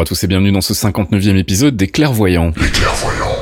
Bonjour à tous et bienvenue dans ce 59e épisode des Clairvoyants. Les clairvoyants.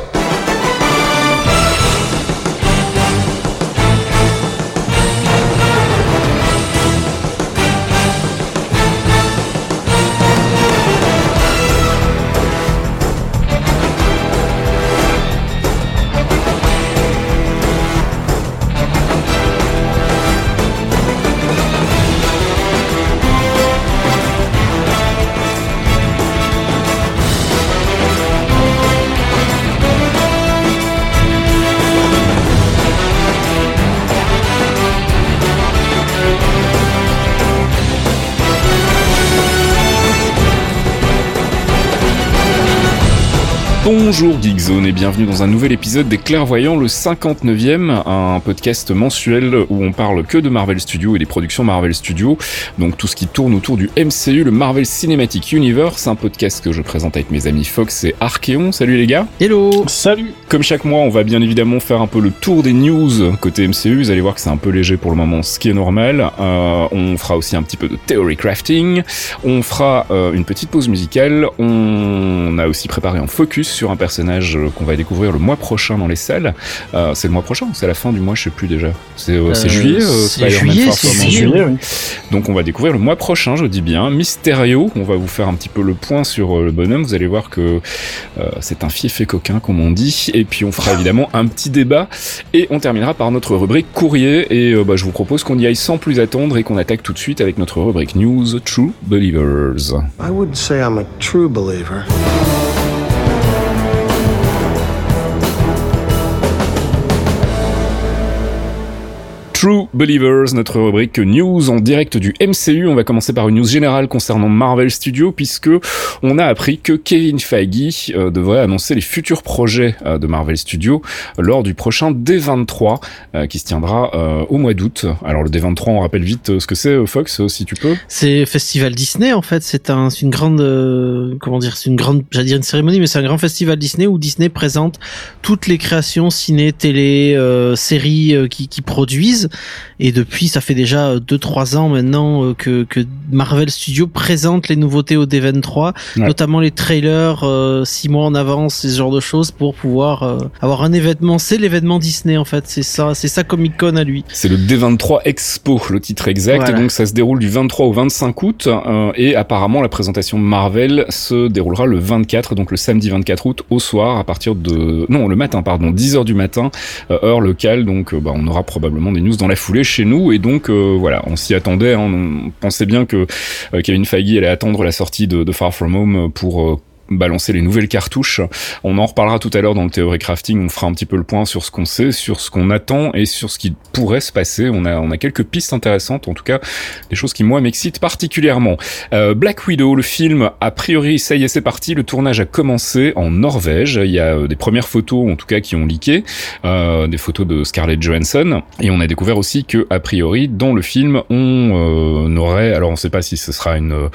Bonjour Geekzone et bienvenue dans un nouvel épisode des Clairvoyants, le 59e, un podcast mensuel où on parle que de Marvel Studios et des productions Marvel Studios, donc tout ce qui tourne autour du MCU, le Marvel Cinematic Universe, un podcast que je présente avec mes amis Fox et Archeon. Salut les gars. Hello. Salut. Comme chaque mois, on va bien évidemment faire un peu le tour des news côté MCU, vous allez voir que c'est un peu léger pour le moment, ce qui est normal. Euh, on fera aussi un petit peu de theory crafting, on fera euh, une petite pause musicale, on a aussi préparé un focus sur un personnage euh, qu'on va découvrir le mois prochain dans les salles. Euh, c'est le mois prochain c'est la fin du mois Je sais plus déjà. C'est euh, Euh, juillet. c'est juillet, juillet, oui. Donc on va découvrir le mois prochain, je dis bien. Mysterio, on va vous faire un petit peu le point sur euh, le bonhomme. Vous allez voir que euh, c'est un fief et coquin, comme on dit. Et puis on fera évidemment un petit débat. Et on terminera par notre rubrique courrier. Et euh, bah, je vous propose qu'on y aille sans plus attendre et qu'on attaque tout de suite avec notre rubrique News True Believers. I wouldn't say I'm a true believer. True Believers, notre rubrique news en direct du MCU. On va commencer par une news générale concernant Marvel Studios puisque on a appris que Kevin Feige euh, devrait annoncer les futurs projets euh, de Marvel Studios lors du prochain D23 euh, qui se tiendra au mois d'août. Alors le D23, on rappelle vite ce que c'est Fox si tu peux. C'est Festival Disney en fait, c'est un, c'est une grande, comment dire, c'est une grande, j'allais dire une cérémonie, mais c'est un grand festival Disney où Disney présente toutes les créations ciné, télé, séries qui produisent. Et depuis, ça fait déjà 2-3 ans maintenant euh, que, que Marvel Studios présente les nouveautés au D23, Ouais. notamment les trailers 6 mois en avance, ce genre de choses pour pouvoir euh, avoir un événement. C'est l'événement Disney en fait, c'est ça, c'est ça Comic Con à lui. C'est le D23 Expo, le titre exact. Voilà. Et donc ça se déroule du 23 au 25 août. euh, et apparemment la présentation Marvel se déroulera le 24, donc le samedi 24 août au soir à partir de... Non, le matin, pardon, 10h du matin, euh, heure locale. Donc euh, bah, on aura probablement des news dans la foulée chez nous. Et donc euh, voilà, on s'y attendait. hein. on pensait bien que euh, Kevin Feige allait attendre la sortie de, de Far From Home pour... balancer les nouvelles cartouches. On en reparlera tout à l'heure dans le théorie crafting. On fera un petit peu le point sur ce qu'on sait, sur ce qu'on attend et sur ce qui pourrait se passer. On a, on a quelques pistes intéressantes, en tout cas des choses qui moi m'excitent particulièrement. Euh, Black Widow, le film, a priori, ça y est, c'est parti. Le tournage a commencé en Norvège. Il y a euh, des premières photos, en tout cas, qui ont leaké, euh, des photos de Scarlett Johansson. Et on a découvert aussi que, a priori, dans le film, on euh, aurait, alors on sait pas si ce sera une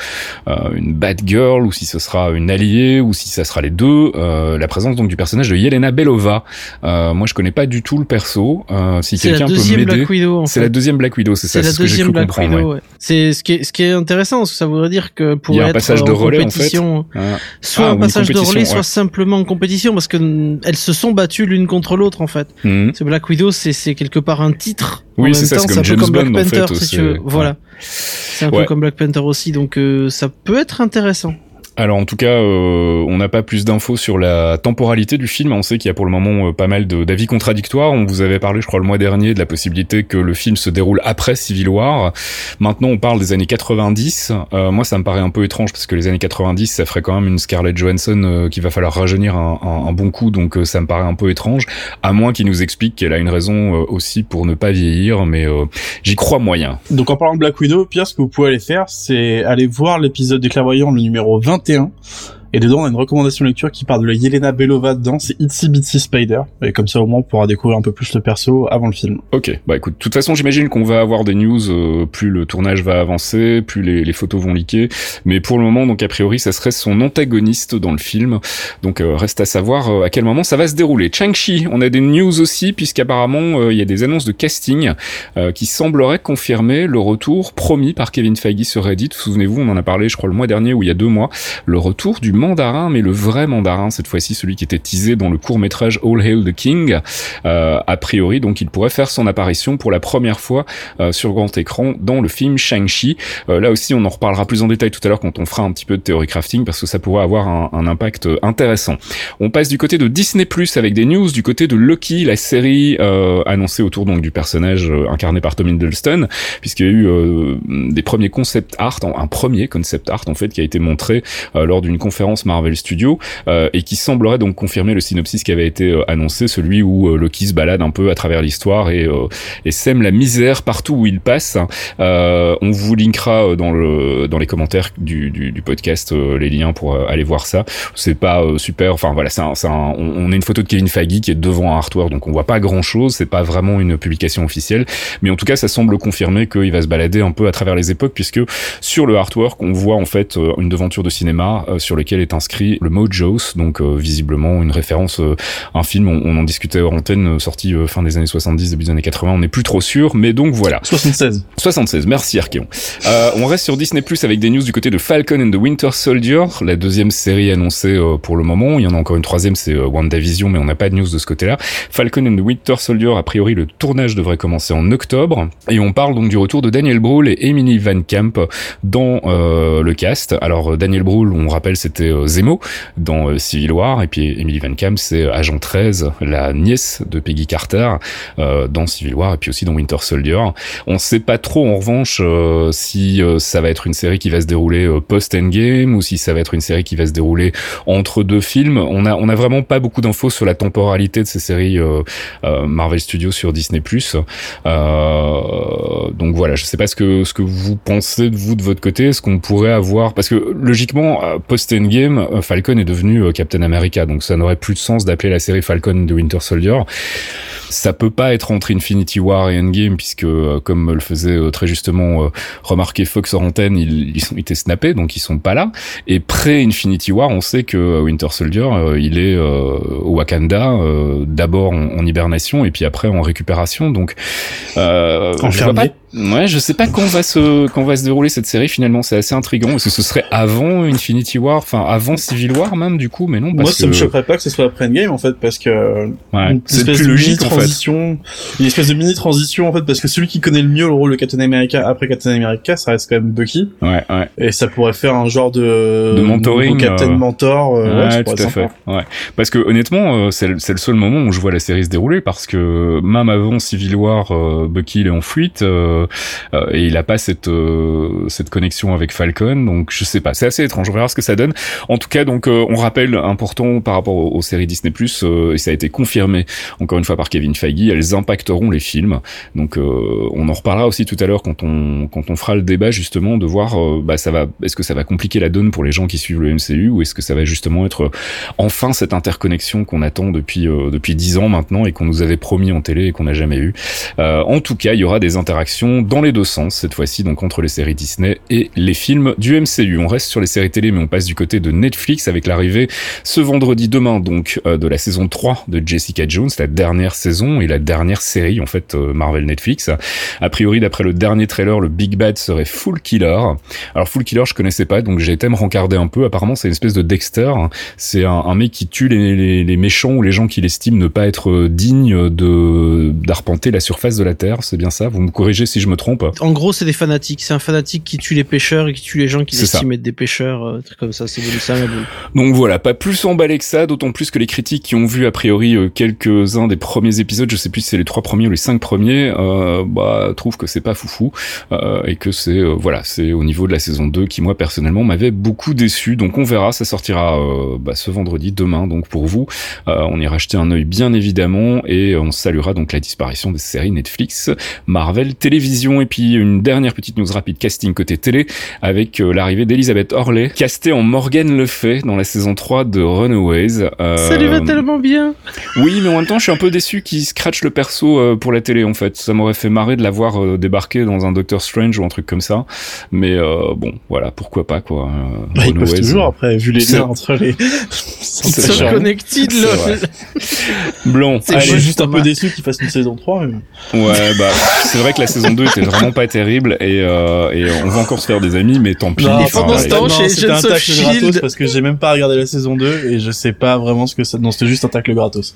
euh, une bad girl ou si ce sera une alliée ou si ça sera les deux. euh, la présence donc du personnage de Yelena Belova. Euh, moi, je connais pas du tout le perso. Euh, si C'est la quelqu'un peut deuxième m'aider. Black Widow en C'est fait. la deuxième Black Widow, c'est ça, C'est c'est la ce que j'ai cru Black comprendre. Widow. ouais. ouais. C'est ce qui est ce qui est intéressant, parce que ça voudrait dire que pour Il y a un être passage de en relais, en fait. Ah. soit Ah, un passage de relais, ouais. soit simplement en compétition, parce que elles se sont battues l'une contre l'autre en fait. Mhm. Ce Black Widow, c'est c'est quelque part un titre. Oui, c'est ça, c'est un comme James comme Black Bond, en Panther, fait, si c'est- tu veux. Voilà. C'est un peu comme Black Panther aussi, donc euh, ça peut être intéressant. Alors en tout cas, euh, on n'a pas plus d'infos sur la temporalité du film. On sait qu'il y a pour le moment euh, pas mal d'avis contradictoires. On vous avait parlé, je crois, le mois dernier de la possibilité que le film se déroule après Civil War. Maintenant, on parle des années 90. Euh, moi, ça me paraît un peu étrange parce que les années 90, ça ferait quand même une Scarlett Johansson qu'il va falloir rajeunir un, bon coup. Donc ça me paraît un peu étrange. À moins qu'il nous explique qu'elle a une raison aussi pour ne pas vieillir. Mais j'y crois moyen. Donc en parlant de Black Widow, Pierre, ce que vous pouvez aller faire, c'est aller voir l'épisode des clairvoyants, le numéro 21 et dedans, on a une recommandation lecture qui parle de la Yelena Belova dedans, c'est Itsy Bitsy Spider. Et comme ça, au moins, on pourra découvrir un peu plus le perso avant le film. Ok, bah écoute, de toute façon, j'imagine qu'on va avoir des news, euh, plus le tournage va avancer, plus les, les, photos vont liquer. Mais pour le moment, donc a priori, ça serait son antagoniste dans le film. Donc euh, reste à savoir euh, à quel moment ça va se dérouler. Chang-Chi, on a des news aussi, puisqu'apparemment, il y a des annonces de casting qui sembleraient confirmer le retour promis par Kevin Feige sur Reddit. Souvenez-vous, on en a parlé, je crois, le mois dernier ou il y a deux mois, le retour du mandarin, mais le vrai mandarin, cette fois-ci celui qui était teasé dans le court métrage All Hail the King. Euh, a priori, donc il pourrait faire son apparition pour la première fois euh, sur grand écran dans le film Shang-Chi. Euh, là aussi, on en reparlera plus en détail tout à l'heure quand on fera un petit peu de théorie crafting parce que ça pourrait avoir un, impact intéressant. On passe du côté de Disney Plus avec des news du côté de Loki, la série annoncée autour donc du personnage incarné par Tom Hiddleston, puisqu'il y a eu des premiers concept art, un premier concept art en fait qui a été montré lors d'une conférence Marvel Studios euh, et qui semblerait donc confirmer le synopsis qui avait été euh, annoncé, celui où euh, Loki se balade un peu à travers l'histoire et, sème la misère partout où il passe. on vous linkera dans le dans les commentaires du, du, du podcast les liens pour aller voir ça. C'est pas super, enfin voilà, c'est un, un, on, a une photo de Kevin Feige qui est devant un artwork, donc on voit pas grand chose. C'est pas vraiment une publication officielle, mais en tout cas ça semble confirmer qu'il va se balader un peu à travers les époques puisque sur le artwork on voit en fait une devanture de cinéma sur lequel est inscrit le Mojos, donc euh, visiblement une référence, euh, un film, on, en discutait hors antenne, euh, sorti fin des années 70, début des années 80, on n'est plus trop sûr, mais donc voilà. 76. 76, merci Archeon. on reste sur Disney Plus avec des news du côté de Falcon and the Winter Soldier, la deuxième série annoncée pour le moment. Il y en a encore une troisième, c'est WandaVision, mais on n'a pas de news de ce côté-là. Falcon and the Winter Soldier, a priori, le tournage devrait commencer en octobre. Et on parle donc du retour de Daniel Brühl et Emily Van Camp dans le cast. Alors Daniel Brühl, on rappelle, c'était Zemo dans euh, Civil War et puis Emily Van Camp c'est euh, agent 13 la nièce de Peggy Carter euh, dans Civil War et puis aussi dans Winter Soldier. On sait pas trop en revanche si ça va être une série qui va se dérouler post Endgame ou si ça va être une série qui va se dérouler entre deux films. On a on a vraiment pas beaucoup d'infos sur la temporalité de ces séries Marvel Studios sur Disney. Donc voilà je sais pas ce que ce que vous pensez de vous de votre côté. Est-ce qu'on pourrait avoir parce que logiquement post Endgame euh, Falcon est devenu euh, Captain America, donc ça n'aurait plus de sens d'appeler la série Falcon de Winter Soldier. Ça peut pas être entre Infinity War et Endgame puisque, euh, comme le faisait très justement remarquer Fox en antenne, ils, ils ont été snappés, donc ils sont pas là. Et pré Infinity War, on sait que Winter Soldier, il est au Wakanda, d'abord en, hibernation et puis après en récupération. Ouais, je sais pas quand va se quand va se dérouler cette série finalement, c'est assez intriguant. Est-ce que ce serait avant Infinity War, enfin avant Civil War même du coup, mais non parce Moi, ça me choquerait pas que ce soit après Endgame en fait parce que ouais, c'est plus logique en fait. Une espèce de mini transition en fait parce que celui qui connaît le mieux le rôle de Captain America après Captain America, ça reste quand même Bucky. Ouais, ouais. Et ça pourrait faire un genre de de mentoring, Captain euh... mentor. Euh, ouais, tout à fait. Ouais. Parce que honnêtement, euh, c'est le, le seul moment où je vois la série se dérouler parce que même avant Civil War, euh, Bucky il est en fuite et il a pas cette euh, cette connexion avec Falcon, donc je sais pas, c'est assez étrange. On verra ce que ça donne. En tout cas, donc euh, on rappelle important par rapport aux, séries Disney euh, et ça a été confirmé encore une fois par Kevin Feige, elles impacteront les films. Donc on en reparlera aussi tout à l'heure quand on quand on fera le débat justement de voir bah ça va est-ce que ça va compliquer la donne pour les gens qui suivent le MCU ou est-ce que ça va justement être enfin cette interconnexion qu'on attend depuis depuis dix ans maintenant et qu'on nous avait promis en télé et qu'on n'a jamais eu. en tout cas, il y aura des interactions dans les deux sens cette fois-ci, donc entre les séries Disney et les films du MCU. On reste sur les séries télé, mais on passe du côté de Netflix avec l'arrivée ce vendredi demain, donc, euh, de la saison 3 de Jessica Jones, la dernière saison et la dernière série, en fait, euh, Marvel Netflix. A priori, d'après le dernier trailer, le Big Bad serait Full Killer. Alors, Full Killer, je connaissais pas, donc j'ai été me rencarder un peu. Apparemment, c'est une espèce de Dexter. C'est un, mec qui tue les, méchants ou les gens qu'il estime ne pas être dignes de d'arpenter la surface de la Terre. C'est bien ça? Vous me corrigez si je me trompe. En gros, c'est des fanatiques. C'est un fanatique qui tue les pêcheurs et qui tue les gens qui estiment être des pêcheurs, euh, trucs comme ça. C'est devenu ça, ma boule. Donc voilà, pas plus emballé que ça, d'autant plus que les critiques qui ont vu a priori euh, quelques-uns des premiers épisodes, je sais plus si c'est les trois premiers ou les cinq premiers, euh, bah trouvent que c'est pas foufou et que c'est voilà, c'est au niveau de la saison 2 qui moi personnellement m'avait beaucoup déçu. Donc on verra, ça sortira bah, ce vendredi, demain donc pour vous. On ira jeter un œil bien évidemment et on saluera donc la disparition des séries Netflix, Marvel Télévision et puis une dernière petite news rapide casting côté télé avec euh, l'arrivée d'Elisabeth Orley, castée en Morgan Le Fay dans la saison 3 de Runaways. Euh, Ça lui va tellement bien. oui, mais en même temps, je suis un peu déçu qu'il scratch le perso euh, pour la télé, en fait. Ça m'aurait fait marrer de l'avoir euh, débarqué dans un Doctor Strange ou un truc comme ça. Mais euh, bon, voilà, pourquoi pas, quoi. Euh, Bah, ils peuvent Runaways, toujours euh, après, vu les liens entre les. Sont vrai. Blanc. C'est je suis juste un peu déçu qu'ils fassent une saison 3. mais- ouais, bah, c'est vrai que la saison 2 était vraiment pas terrible et, euh, et on va encore se faire des amis, mais tant pis. Non, Enfin, pendant ce temps, chez c'était Agents un of tacle Shield. gratos parce que j'ai même pas regardé la saison 2 et je sais pas vraiment ce que ça. Non, c'était juste un tacle gratos.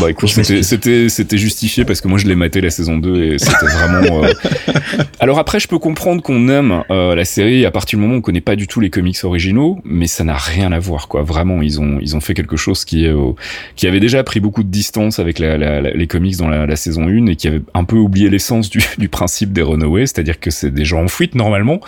Bah écoute, c'était justifié parce que moi je l'ai maté la saison 2 et c'était vraiment. euh, Alors après, je peux comprendre qu'on aime euh, la série à partir du moment où on connaît pas du tout les comics originaux, mais ça n'a rien à voir quoi. Vraiment, ils ont ils ont fait quelque chose qui est euh, qui avait déjà pris beaucoup de distance avec la, la- la- les comics dans la, la saison 1 et qui avait un peu oublié l'essence du, du principe des Runaways, c'est-à-dire que c'est des gens en fuite normalement.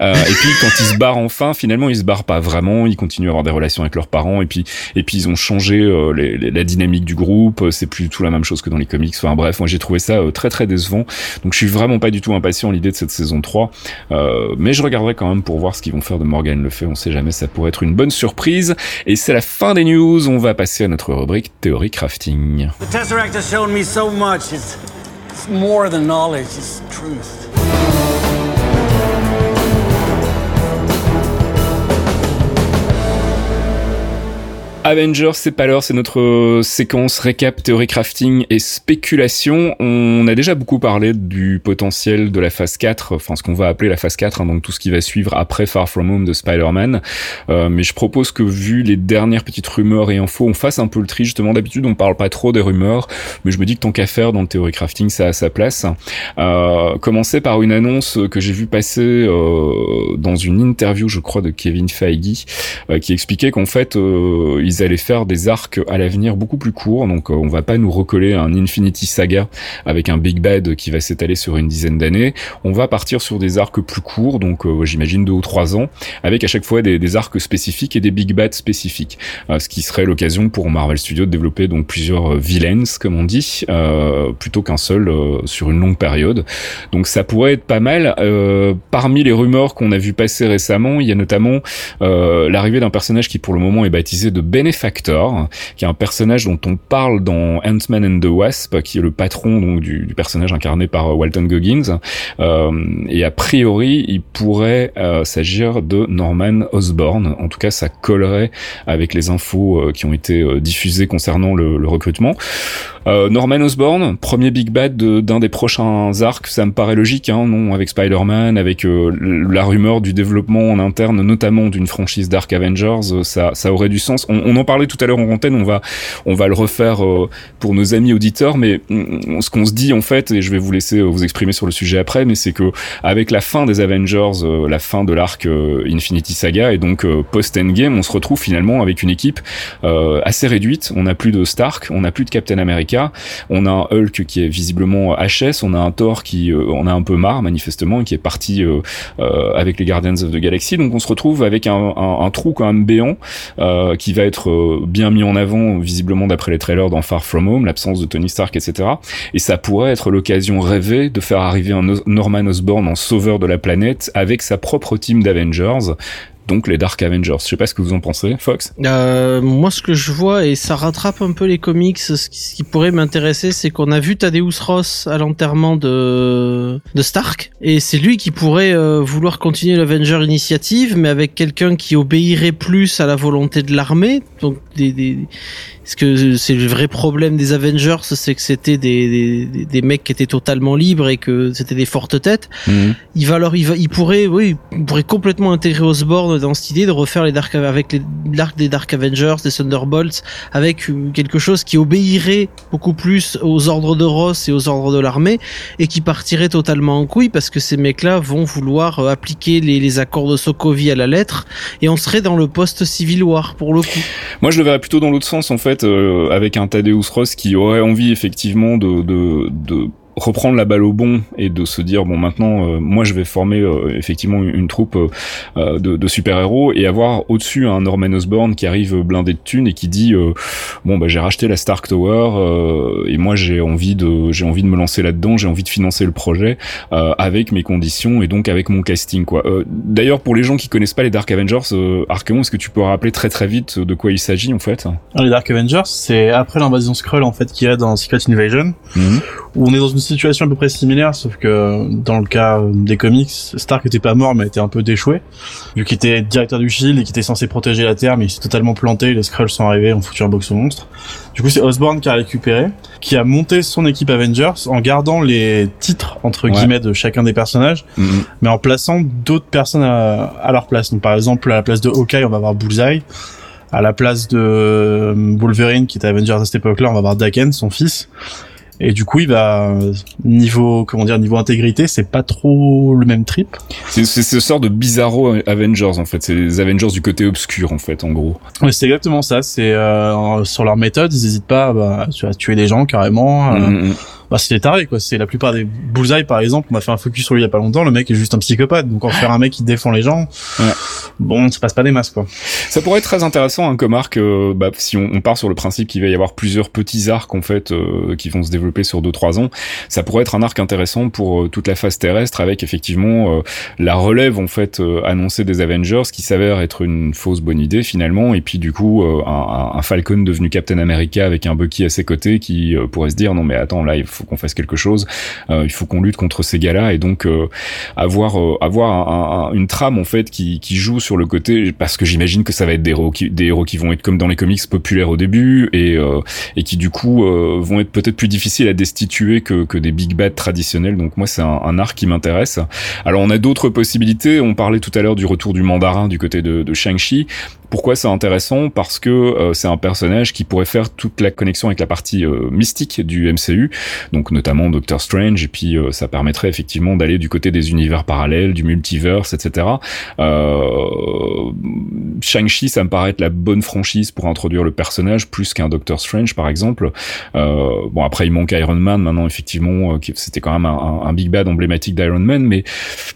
Euh, et puis quand ils se barrent enfin, finalement ils se barrent pas vraiment, ils continuent à avoir des relations avec leurs parents et puis et puis ils ont changé euh, la dynamique du groupe, c'est plus du tout la même chose que dans les comics. Enfin bref, moi j'ai trouvé ça euh, très très décevant. Donc je suis vraiment pas du tout impatient l'idée de cette saison 3. Euh, mais je regarderai quand même pour voir ce qu'ils vont faire de Morgan Le Fay. On sait jamais, ça pourrait être une bonne surprise. Et c'est la fin des news. On va passer à notre rubrique théorie crafting. The It's more than knowledge, it's truth. Avengers, c'est pas l'heure, c'est notre euh, séquence récap, théorie crafting et spéculation. On a déjà beaucoup parlé du potentiel de la phase 4, enfin ce qu'on va appeler la phase 4, hein, donc tout ce qui va suivre après Far From Home de Spider-Man. Euh, mais je propose que vu les dernières petites rumeurs et infos, on fasse un peu le tri. Justement, d'habitude, on parle pas trop des rumeurs, mais je me dis que tant qu'à faire dans le théorie crafting, ça a sa place. Euh, commencer par une annonce que j'ai vu passer euh, dans une interview, je crois, de Kevin Feige, euh, qui expliquait qu'en fait, euh, ils faire des arcs à l'avenir beaucoup plus courts. Donc, euh, on va pas nous recoller un Infinity Saga avec un Big Bad qui va s'étaler sur une dizaine d'années. On va partir sur des arcs plus courts, donc euh, j'imagine deux ou trois ans, avec à chaque fois des, arcs spécifiques et des Big Bad spécifiques. Euh, ce qui serait l'occasion pour Marvel Studios de développer donc plusieurs villains, comme on dit, plutôt qu'un seul sur une longue période. Donc ça pourrait être pas mal. Parmi les rumeurs qu'on a vu passer récemment, il y a notamment l'arrivée d'un personnage qui pour le moment est baptisé de Benefactor, qui est un personnage dont on parle dans Ant-Man and the Wasp, qui est le patron donc du, personnage incarné par euh, Walton Goggins. Euh, et a priori, il pourrait euh, s'agir de Norman Osborn. En tout cas, ça collerait avec les infos qui ont été diffusées concernant le, recrutement. Norman Osborn, premier Big Bad d'un des prochains arcs, ça me paraît logique, hein, non, avec Spider-Man, avec la rumeur du développement en interne, notamment d'une franchise Dark Avengers, ça, aurait du sens. En parlait tout à l'heure en antenne, on va, on va le refaire euh, pour nos amis auditeurs, mais mm, ce qu'on se dit en fait, et je vais vous laisser euh, vous exprimer sur le sujet après, mais c'est que avec la fin des Avengers, euh, la fin de l'arc Infinity Saga et donc euh, post Endgame, on se retrouve finalement avec une équipe assez réduite. On n'a plus de Stark, on n'a plus de Captain America, on a un Hulk qui est visiblement HS, on a un Thor qui en a un peu marre manifestement et qui est parti avec les Guardians of the Galaxy. Donc on se retrouve avec un, un- un trou quand même béant qui va être euh, bien mis en avant visiblement d'après les trailers dans Far From Home, l'absence de Tony Stark, etc. Et ça pourrait être l'occasion rêvée de faire arriver un Norman Osborn en sauveur de la planète avec sa propre team d'Avengers. Donc les Dark Avengers. Je sais pas ce que vous en pensez, Fox. Euh, moi, ce que je vois, et ça rattrape un peu les comics, ce qui, pourrait m'intéresser, c'est qu'on a vu Thaddeus Ross à l'enterrement de, de Stark, et c'est lui qui pourrait euh, vouloir continuer l'Avenger Initiative, mais avec quelqu'un qui obéirait plus à la volonté de l'armée, donc des, Parce que c'est le vrai problème des Avengers, c'est que c'était des, des, des, mecs qui étaient totalement libres et que c'était des fortes têtes. Mhm. Il va alors, il va, il pourrait, oui, il pourrait complètement intégrer Osborn dans cette idée de refaire les Dark avec les l'arc des Dark Avengers, des Thunderbolts, avec quelque chose qui obéirait beaucoup plus aux ordres de Ross et aux ordres de l'armée et qui partirait totalement en couille parce que ces mecs-là vont vouloir euh, appliquer les, les accords de Sokovie à la lettre et on serait dans le post-Civil War pour le coup. Moi, je le verrais plutôt dans l'autre sens, en fait, euh, avec un Thaddeus Ross qui aurait envie effectivement de, reprendre la balle au bon et de se dire bon maintenant euh, moi je vais former euh, effectivement une, une troupe euh, de, de super héros et avoir au-dessus un Norman Osborn qui arrive blindé de thunes et qui dit bon bah j'ai racheté la Stark Tower et moi j'ai envie de j'ai envie de me lancer là-dedans j'ai envie de financer le projet avec mes conditions et donc avec mon casting quoi. D'ailleurs pour les gens qui connaissent pas les Dark Avengers Arkham est-ce que tu peux rappeler très très vite de quoi il s'agit en fait? Les Dark Avengers c'est après l'invasion Skrull en fait qu'il y a dans Secret Invasion. Où on est dans une situation à peu près similaire, sauf que dans le cas des comics, Stark était pas mort mais était un peu déchoué, vu qu'il était directeur du Shield et qu'il était censé protéger la Terre, mais il s'est totalement planté, les Skrulls sont arrivés, ont foutu un box au monstre. Du coup, c'est Osborn qui a récupéré, qui a monté son équipe Avengers en gardant les titres entre guillemets de chacun des personnages, mmh. mais en plaçant d'autres personnes à, à, leur place. Donc par exemple, à la place de Hawkeye, on va avoir Bullseye. À la place de Wolverine, qui était Avengers à cette époque-là, on va avoir Daken, son fils. Et du coup, il va niveau comment dire niveau intégrité, c'est pas trop le même trip. C'est ce sort de bizarro Avengers en fait. C'est les Avengers du côté obscur en fait, en gros. Ouais, c'est exactement ça. C'est euh, sur leur méthode, ils hésitent pas bah, à tuer des gens carrément. Euh, bah c'est taré quoi. C'est la plupart des bullseye par exemple on a fait un focus sur lui il y a pas longtemps le mec est juste un psychopathe. Donc en faire un mec qui défend les gens ouais. bon ça passe pas des masses quoi. Ça pourrait être très intéressant hein, comme arc euh, bah, si on, on, part sur le principe qu'il va y avoir plusieurs petits arcs en fait euh, qui vont se développer sur 2-3 ans ça pourrait être un arc intéressant pour euh, toute la phase terrestre avec effectivement euh, la relève en fait euh, annoncée des Avengers qui s'avère être une fausse bonne idée finalement. Et puis du coup euh, un, un, Falcon devenu Captain America avec un Bucky à ses côtés qui pourrait se dire non mais attends là il faut qu'on fasse quelque chose, euh, il faut qu'on lutte contre ces gars-là et donc euh, avoir euh, avoir un, un, une trame en fait qui, qui joue sur le côté parce que j'imagine que ça va être des héros qui, des héros qui vont être comme dans les comics populaires au début et et qui du coup vont être peut-être plus difficiles à destituer que, que des big bad traditionnels. Donc moi c'est un, un arc qui m'intéresse. Alors on a d'autres possibilités. On parlait tout à l'heure du retour du mandarin du côté de, de Shang-Chi. Pourquoi c'est intéressant? Parce que euh, c'est un personnage qui pourrait faire toute la connexion avec la partie euh, mystique du MCU, donc notamment Doctor Strange, et puis euh, ça permettrait effectivement d'aller du côté des univers parallèles, du multiverse, etc. Shang-Chi, ça me paraît être la bonne franchise pour introduire le personnage, plus qu'un Doctor Strange, par exemple. bon, après, il manque Iron Man, maintenant, effectivement, c'était quand même un, un, big bad emblématique d'Iron Man, mais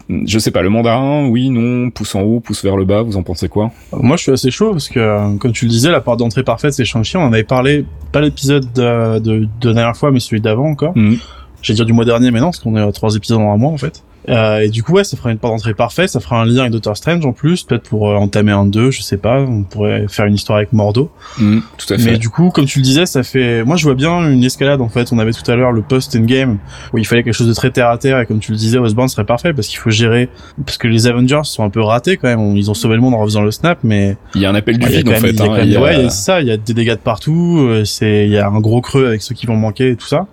je sais pas, le mandarin, oui, non, pouce en haut, pouce vers le bas, vous en pensez quoi? Moi, je chaud parce que, comme tu le disais, la porte d'entrée parfaite, c'est Shang-Chi. On en avait parlé, pas l'épisode de, de, de, la dernière fois, mais celui d'avant encore. Mmh. J'ai dire du mois dernier, mais non, parce qu'on est à trois épisodes en un mois en fait. Euh, et du coup, ouais, ça ferait une porte d'entrée parfaite. Ça fera un lien avec Doctor Strange en plus, peut-être pour euh, entamer un 2, je sais pas. On pourrait faire une histoire avec Mordo. Mmh, tout à fait. Mais du coup, comme tu le disais, ça fait. Moi, je vois bien une escalade en fait. On avait tout à l'heure le post-endgame où il fallait quelque chose de très terre à terre. Et comme tu le disais, Osborn serait parfait parce qu'il faut gérer. Parce que les Avengers sont un peu ratés quand même. Ils ont sauvé le monde en refaisant le snap, mais. Il y a un appel du ouais, vide en fait. Hein, même... il y a... Ouais, il y a ça. Il y a des dégâts de partout. C'est. Il y a un gros creux avec ceux qui vont manquer et tout ça.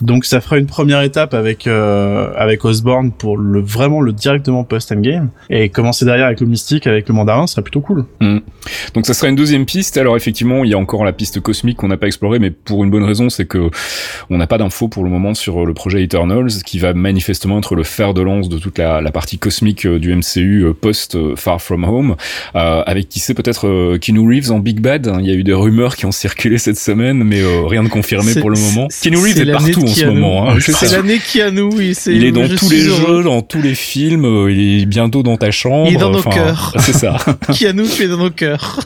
Donc ça fera une première étape avec euh, avec Osborn pour le vraiment le directement post endgame et commencer derrière avec le mystique avec le mandarin ce serait plutôt cool. Mmh. Donc ça serait une deuxième piste. Alors effectivement il y a encore la piste cosmique qu'on n'a pas explorée, mais pour une bonne raison, c'est que on n'a pas d'infos pour le moment sur le projet Eternals, qui va manifestement être le fer de lance de toute la, la partie cosmique du MCU post Far From Home, euh, avec qui sait peut-être euh, Keanu Reeves en Big Bad. Il y a eu des rumeurs qui ont circulé cette semaine, mais euh, rien de confirmé pour le moment. Keanu Reeves est, est partout en ce moment. Hein. C'est l'année Keanu, oui. Il est dans tous les jeux, dans tous les films. euh, Il est bientôt dans ta chambre. Il est dans nos cœurs. C'est ça. Keanu, tu es dans nos cœurs.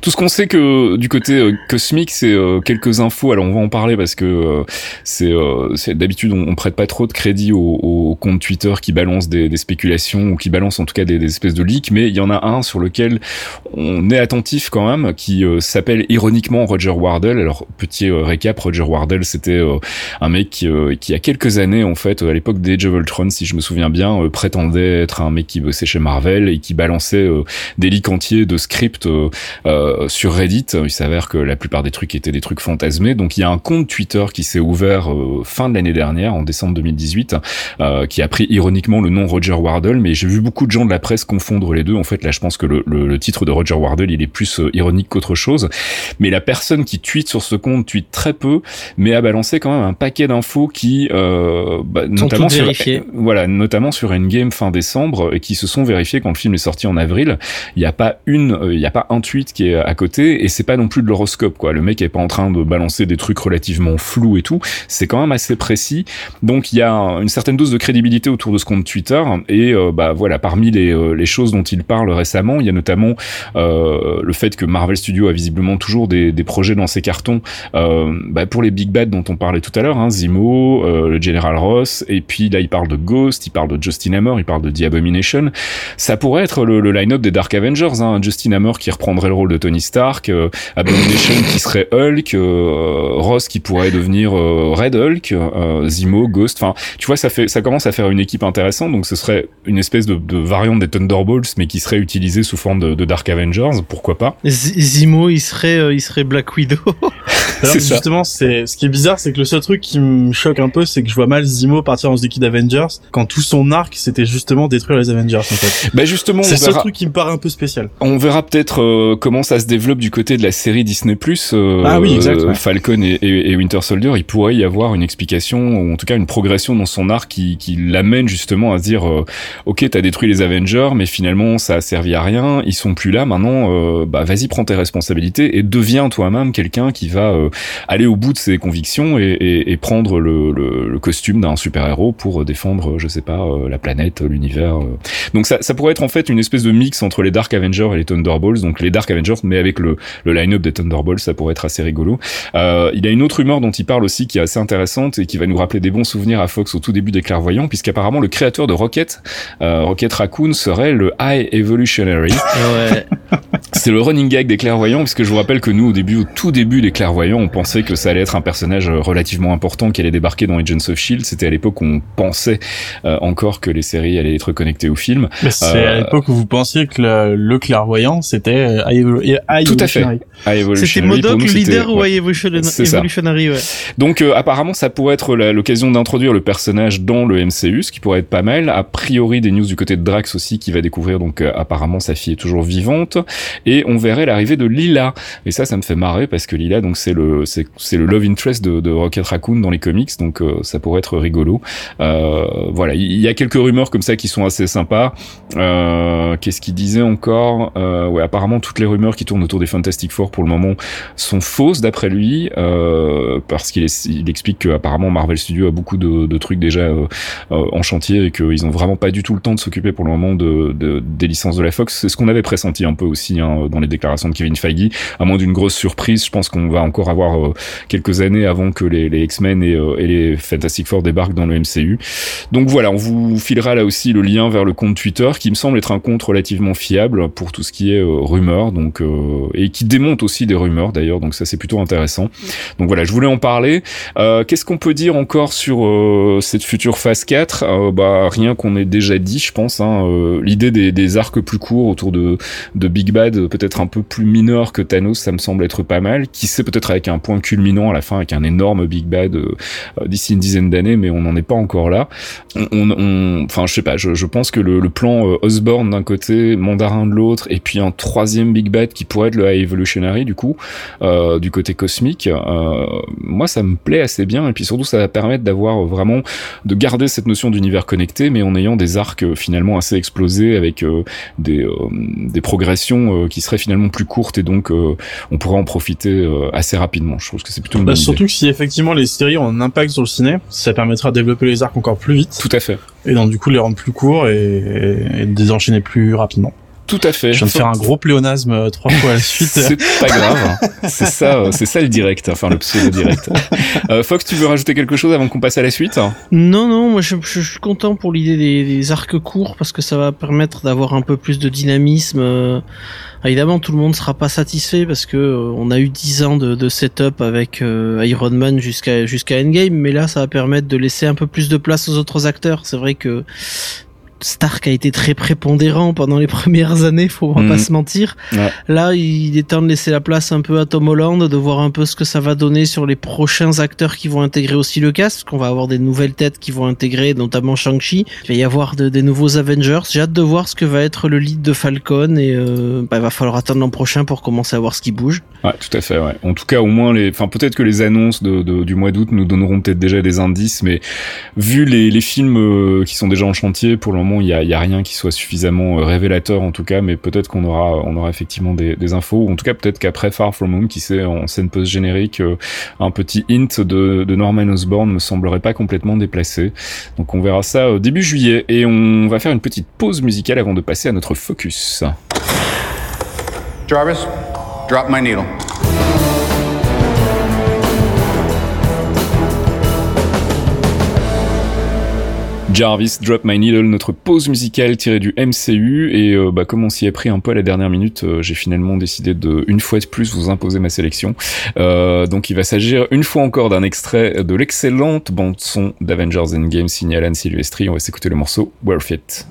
Tout ce qu'on sait que du côté euh, cosmique, c'est euh, quelques infos. Alors on va en parler parce que euh, c'est d'habitude on, on prête pas trop de crédit aux, aux comptes Twitter qui balancent des, des, spéculations ou qui balancent en tout cas des, des, espèces de leaks. Mais il y en a un sur lequel on est attentif quand même, qui s'appelle ironiquement Roger Wardell. Alors petit récap, Roger Wardell, c'était un mec qui, qui a quelques années en fait, à l'époque of Ultron, si je me souviens bien, prétendait être un mec qui bossait chez Marvel et qui balançait des leaks entiers de scripts sur Reddit. Il s'avère que la plupart des trucs étaient des trucs fantasmés. Donc il y a un compte Twitter qui s'est ouvert fin de l'année dernière, en décembre 2018, qui a pris ironiquement le nom Roger Wardle, mais j'ai vu beaucoup de gens de la presse confondre les deux. En fait, là, je pense que le, le, titre de Roger Wardle, il est plus ironique qu'autre chose. Mais la personne qui tweet sur ce compte tweet très peu, mais a balancé quand même un paquet d'infos qui, euh, bah, notamment sur, voilà, notamment sur Endgame fin décembre, et qui se sont vérifiées quand le film est sorti en avril. Il n'y a pas une, euh, il n'y a pas un tweet qui est à côté, et c'est pas non plus de l'horoscope, quoi. Le mec est pas en train de balancer des trucs relativement flous et tout. C'est quand même assez précis. Donc il y a une certaine dose de crédibilité autour de ce compte Twitter, et euh, bah voilà, parmi les, euh, les choses dont il parle récemment, il y a notamment le fait que Marvel Studios a visiblement toujours des, projets dans ses cartons bah, pour les big bad dont on parlait tout à l'heure, hein, Zimo, le General Ross, et puis là il parle de Ghost, il parle de Justin Hammer, il parle de The Abomination. Ça pourrait être le, le line-up des Dark Avengers, hein, Justin Hammer qui reprendrait le rôle de Tony Stark, euh, Abomination qui serait Hulk, euh, Ross qui pourrait devenir Red Hulk, Zimo, Ghost. Enfin, tu vois, ça fait, ça commence à faire une équipe intéressante. Donc ce serait une espèce de, de variante des Thunderbolts, mais qui serait utilisée sous forme de, de Dark Avengers. Pourquoi pas Zimo, il serait, il serait Black Widow. c'est justement, c'est ce qui est bizarre, c'est que le seul truc qui me choque un peu, c'est que je vois mal Zimo partir dans The Kid Avengers quand tout son arc c'était justement détruire les Avengers en fait. Bah justement, c'est seul truc qui me paraît un peu spécial. On verra peut-être euh, comment ça se développe du côté de la série Disney Plus. Euh, ah oui, exact. Falcon et, et, Winter Soldier, il pourrait y avoir une explication ou en tout cas une progression dans son arc qui, qui l'amène justement à se dire, euh, ok, t'as détruit les Avengers, mais finalement ça a servi à rien, ils sont plus là. Maintenant, euh, bah vas-y, prends tes responsabilités et deviens toi-même quelqu'un qui va aller au bout de ses convictions et, et, et prendre le, le, le costume d'un super-héros pour défendre, je sais pas, euh, la planète, l'univers. Euh. Donc ça, ça pourrait être en fait une espèce de mix entre les Dark Avengers et les Thunderbolts, donc les Dark Avengers, mais avec le, le line-up des Thunderbolts, ça pourrait être assez rigolo. Euh, il y a une autre rumeur dont il parle aussi qui est assez intéressante et qui va nous rappeler des bons souvenirs à Fox au tout début des Clairvoyants, puisqu'apparemment le créateur de Rocket, euh, Rocket Raccoon, serait le High Evolutionary. Ouais. C'est le running gag des Clairvoyants, puisque je vous rappelle que nous, au début, au tout début des Clairvoyants, on pensait que ça allait être un personnage relativement important qui allait débarquer dans Agents of Shield. C'était à l'époque où on pensait euh, encore que les séries allaient être connectées au film. C'est à Euh, l'époque où vous pensiez que le, le clairvoyant c'était High Tout à fait. C'était Modoc, nous, le leader ou ouais. Evolutionary, ouais. Donc euh, apparemment ça pourrait être l'occasion d'introduire le personnage dans le MCU, ce qui pourrait être pas mal. A priori des news du côté de Drax aussi qui va découvrir donc euh, apparemment sa fille est toujours vivante et on verrait l'arrivée de Lila. Et ça ça me fait marrer parce que Lila donc c'est le c'est c'est le love interest de, de Rocket Raccoon dans les comics donc euh, ça pourrait être rigolo. Euh, voilà, il y a quelques rumeurs comme ça qui sont assez sympas. Euh, Qu'est-ce qu'il disait encore? Euh, Ouais, apparemment toutes les rumeurs qui tournent autour des Fantastic Four pour le moment sont fausses d'après lui, euh, parce qu'il explique qu'apparemment Marvel Studios a beaucoup de, trucs déjà euh, euh, en chantier et qu'ils ont vraiment pas du tout le temps de s'occuper pour le moment de, de- des licences de la Fox. C'est ce qu'on avait pressenti un peu aussi hein, dans les déclarations de Kevin Feige. À moins d'une grosse surprise, je pense qu'on va encore avoir euh, quelques années avant que les, X-Men et les Fantastic Four débarquent dans le MCU. Donc voilà, on vous filera là aussi le lien vers le compte Twitter qui me semble être un compte relativement fiable pour tout ce qui est euh, rumeurs, donc euh, et qui démonte aussi des rumeurs d'ailleurs, donc ça c'est plutôt intéressant. Donc voilà, je voulais en parler. Euh, Qu'est-ce qu'on peut dire encore sur euh, cette future phase 4 Euh, Bah rien qu'on ait déjà dit, je pense. Hein, L'idée des, des arcs plus courts autour de, de Big Bad, peut-être un peu plus mineur que Thanos, ça me semble être pas mal. Qui sait peut-être avec un point culminant à la fin, avec un énorme Big Bad d'ici une dizaine d'années, mais on n'en est pas encore là. On, on- enfin je sais pas, je, je pense que le, le plan euh, Osborn d'un côté, Mandarin de l'autre, et puis un troisième Big Bad qui pourrait être le High Evolutionary du coup, euh, du côté cosmique, euh, moi ça me plaît assez bien, et puis surtout ça va permettre d'avoir euh, vraiment de garder cette notion d'univers connecté, mais en ayant des arcs euh, finalement assez explosés avec euh, des, euh, des progressions euh, qui seraient finalement plus courtes, et donc euh, on pourrait en profiter euh, assez rapidement. Je trouve que c'est plutôt une Bah, bonne idée. surtout que si effectivement les séries ont un impact sur le ciné, ça permettra de développer les arcs encore plus vite Tout à fait. Et donc du coup les rendre plus courts et, et de les enchaîner plus rapidement. Tout à fait. Je viens de faire un gros pléonasme euh, trois fois à la suite. c'est pas grave. C'est ça, euh, c'est ça le direct, enfin le pseudo direct. Euh, Fox, tu veux rajouter quelque chose avant qu'on passe à la suite? Non, non, moi je, je, suis content pour l'idée des, des, arcs courts parce que ça va permettre d'avoir un peu plus de dynamisme. Euh, évidemment, tout le monde sera pas satisfait parce que euh, on a eu 10 ans de, de setup avec Iron Man jusqu'à jusqu'à Endgame, mais là ça va permettre de laisser un peu plus de place aux autres acteurs. C'est vrai que Stark a été très prépondérant pendant les premières années, faut pas mhm. se mentir. Là, il est temps de laisser la place un peu à Tom Holland, de voir un peu ce que ça va donner sur les prochains acteurs qui vont intégrer aussi le cast, qu'on va avoir des nouvelles têtes qui vont intégrer, notamment Shang-Chi. Il va y avoir des nouveaux Avengers. J'ai hâte de voir ce que va être le lead de Falcon et euh, bah, il va falloir attendre l'an prochain pour commencer à voir ce qui bouge. Ouais, tout à fait. Ouais. En tout cas, au moins les, enfin peut-être que les annonces de, du mois d'août nous donneront peut-être déjà des indices, mais vu les, les films euh, qui sont déjà en chantier pour le il y a, a, rien qui soit suffisamment euh, révélateur en tout cas, mais peut-être qu'on aura, effectivement des, infos, ou en tout cas peut-être qu'après Far From Home, qui sait, en scène post-générique, euh, un petit hint de, Norman Osborn me semblerait pas complètement déplacé. Donc on verra ça au début juillet, et on va faire une petite pause musicale avant de passer à notre focus. Jarvis, drop my needle. Jarvis Drop My Needle, notre pause musicale tirée du MCU et euh, bah, comme on s'y est pris un peu à la dernière minute, euh, j'ai finalement décidé de une fois de plus vous imposer ma sélection. Euh, donc il va s'agir une fois encore d'un extrait de l'excellente bande son d'Avengers Endgame signé Alan Silvestri. On va s'écouter le morceau Worth It.